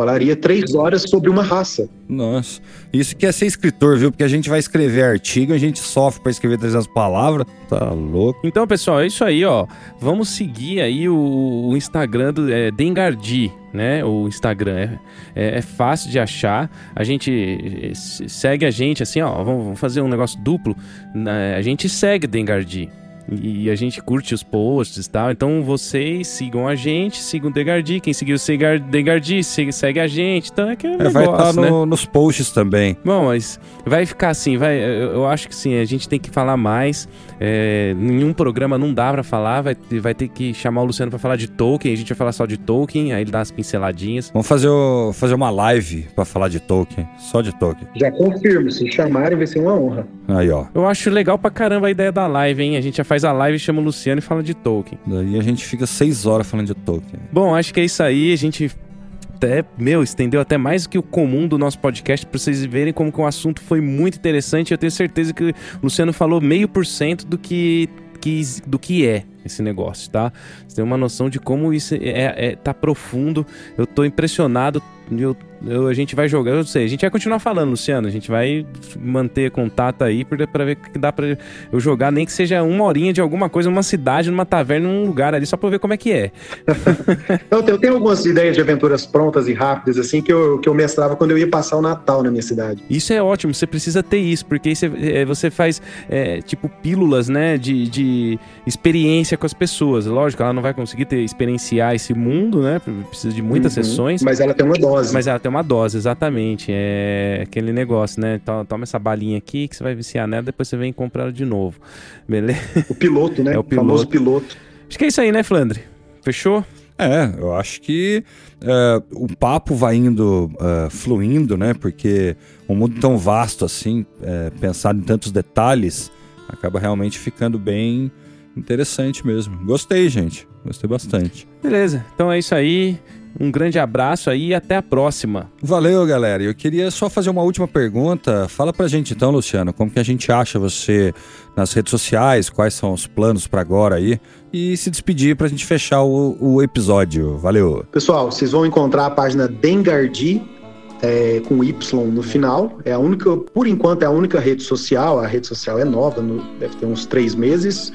Falaria três horas sobre uma raça. Nossa, isso que é ser escritor, viu? Porque a gente vai escrever artigo, a gente sofre para escrever 300 palavras. Tá louco. Então, pessoal, é isso aí, ó. Vamos seguir aí o, o Instagram do é, Dengardi, né? O Instagram é, é, é, fácil de achar. A gente é, segue a gente assim, ó. Vamos fazer um negócio duplo. A gente segue Dengardi. E a gente curte os posts e tal. Então vocês sigam a gente, sigam o Degardi. Quem seguiu o Degardi, segue, segue a gente. Então é que é, negócio, Vai estar tá né? no, nos posts também. Bom, mas vai ficar assim, vai. Eu, eu, acho que sim, a gente tem que falar mais. É, nenhum programa não dá pra falar. Vai, vai ter que chamar o Luciano pra falar de Tolkien. A gente vai falar só de Tolkien, aí ele dá as pinceladinhas. Vamos fazer, o, fazer uma live pra falar de Tolkien. Só de Tolkien. Já confirmo, se chamarem vai ser uma honra. Aí, ó. Eu acho legal pra caramba a ideia da live, hein? A gente já faz a live, chama o Luciano e fala de Tolkien. Daí a gente fica seis horas falando de Tolkien. Bom, acho que é isso aí. A gente até, meu, estendeu até mais do que o comum do nosso podcast para vocês verem como que o assunto foi muito interessante. Eu tenho certeza que o Luciano falou meio por cento do que, que, do que é esse negócio, tá? Você tem uma noção de como isso é, é tá profundo. Eu tô impressionado. Eu eu, a gente vai jogar, eu sei, a gente vai continuar falando, Luciano. A gente vai manter contato aí para ver que dá para eu jogar, nem que seja uma horinha de alguma coisa, numa cidade, numa taverna, num lugar ali, só pra ver como é que é. eu, eu tenho algumas ideias de aventuras prontas e rápidas, assim, que eu, que eu mestrava quando eu ia passar o Natal na minha cidade. Isso é ótimo, você precisa ter isso, porque aí você, é, você faz, é, tipo, pílulas, né, de, de experiência com as pessoas. Lógico, ela não vai conseguir ter, experienciar esse mundo, né, precisa de muitas uhum, sessões. Mas ela tem uma dose. Mas ela tem uma dose, exatamente. É aquele negócio, né? Toma essa balinha aqui que você vai viciar nela, depois você vem comprar ela de novo. Beleza? O piloto, né? É o, piloto. famoso piloto. Acho que é isso aí, né, Flandre? Fechou? É, eu acho que uh, o papo vai indo uh, fluindo, né? Porque um mundo tão vasto assim, uh, pensado em tantos detalhes, acaba realmente ficando bem interessante mesmo. Gostei, gente. Gostei bastante. Beleza, então é isso aí. Um grande abraço aí e até a próxima. Valeu, galera. Eu queria só fazer uma última pergunta. Fala pra gente então, Luciano, como que a gente acha você nas redes sociais, quais são os planos para agora aí e se despedir pra gente fechar o, o, episódio. Valeu. Pessoal, vocês vão encontrar a página Dengardi é, com Y no final. É a única, por enquanto, é a única rede social. A rede social é nova, no, deve ter uns três meses.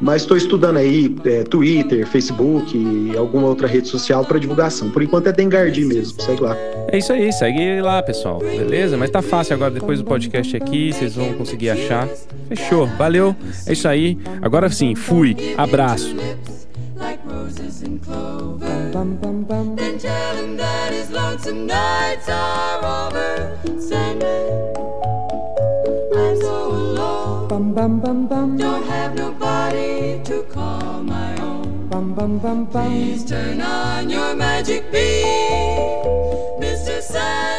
Mas estou estudando aí é, Twitter, Facebook e alguma outra rede social para divulgação. Por enquanto é Dengardi mesmo, segue lá. É isso aí, segue lá, pessoal. Beleza? Mas tá fácil agora, depois do podcast aqui, vocês vão conseguir achar. Fechou, valeu. É isso aí. Agora sim, fui. Abraço. like roses and clover. Bum, bum, bum, Then tell him that his lonesome nights are over. Sandman, I'm so alone. Bum, bum, bum. Please turn on your magic beam. Mr. Sandman,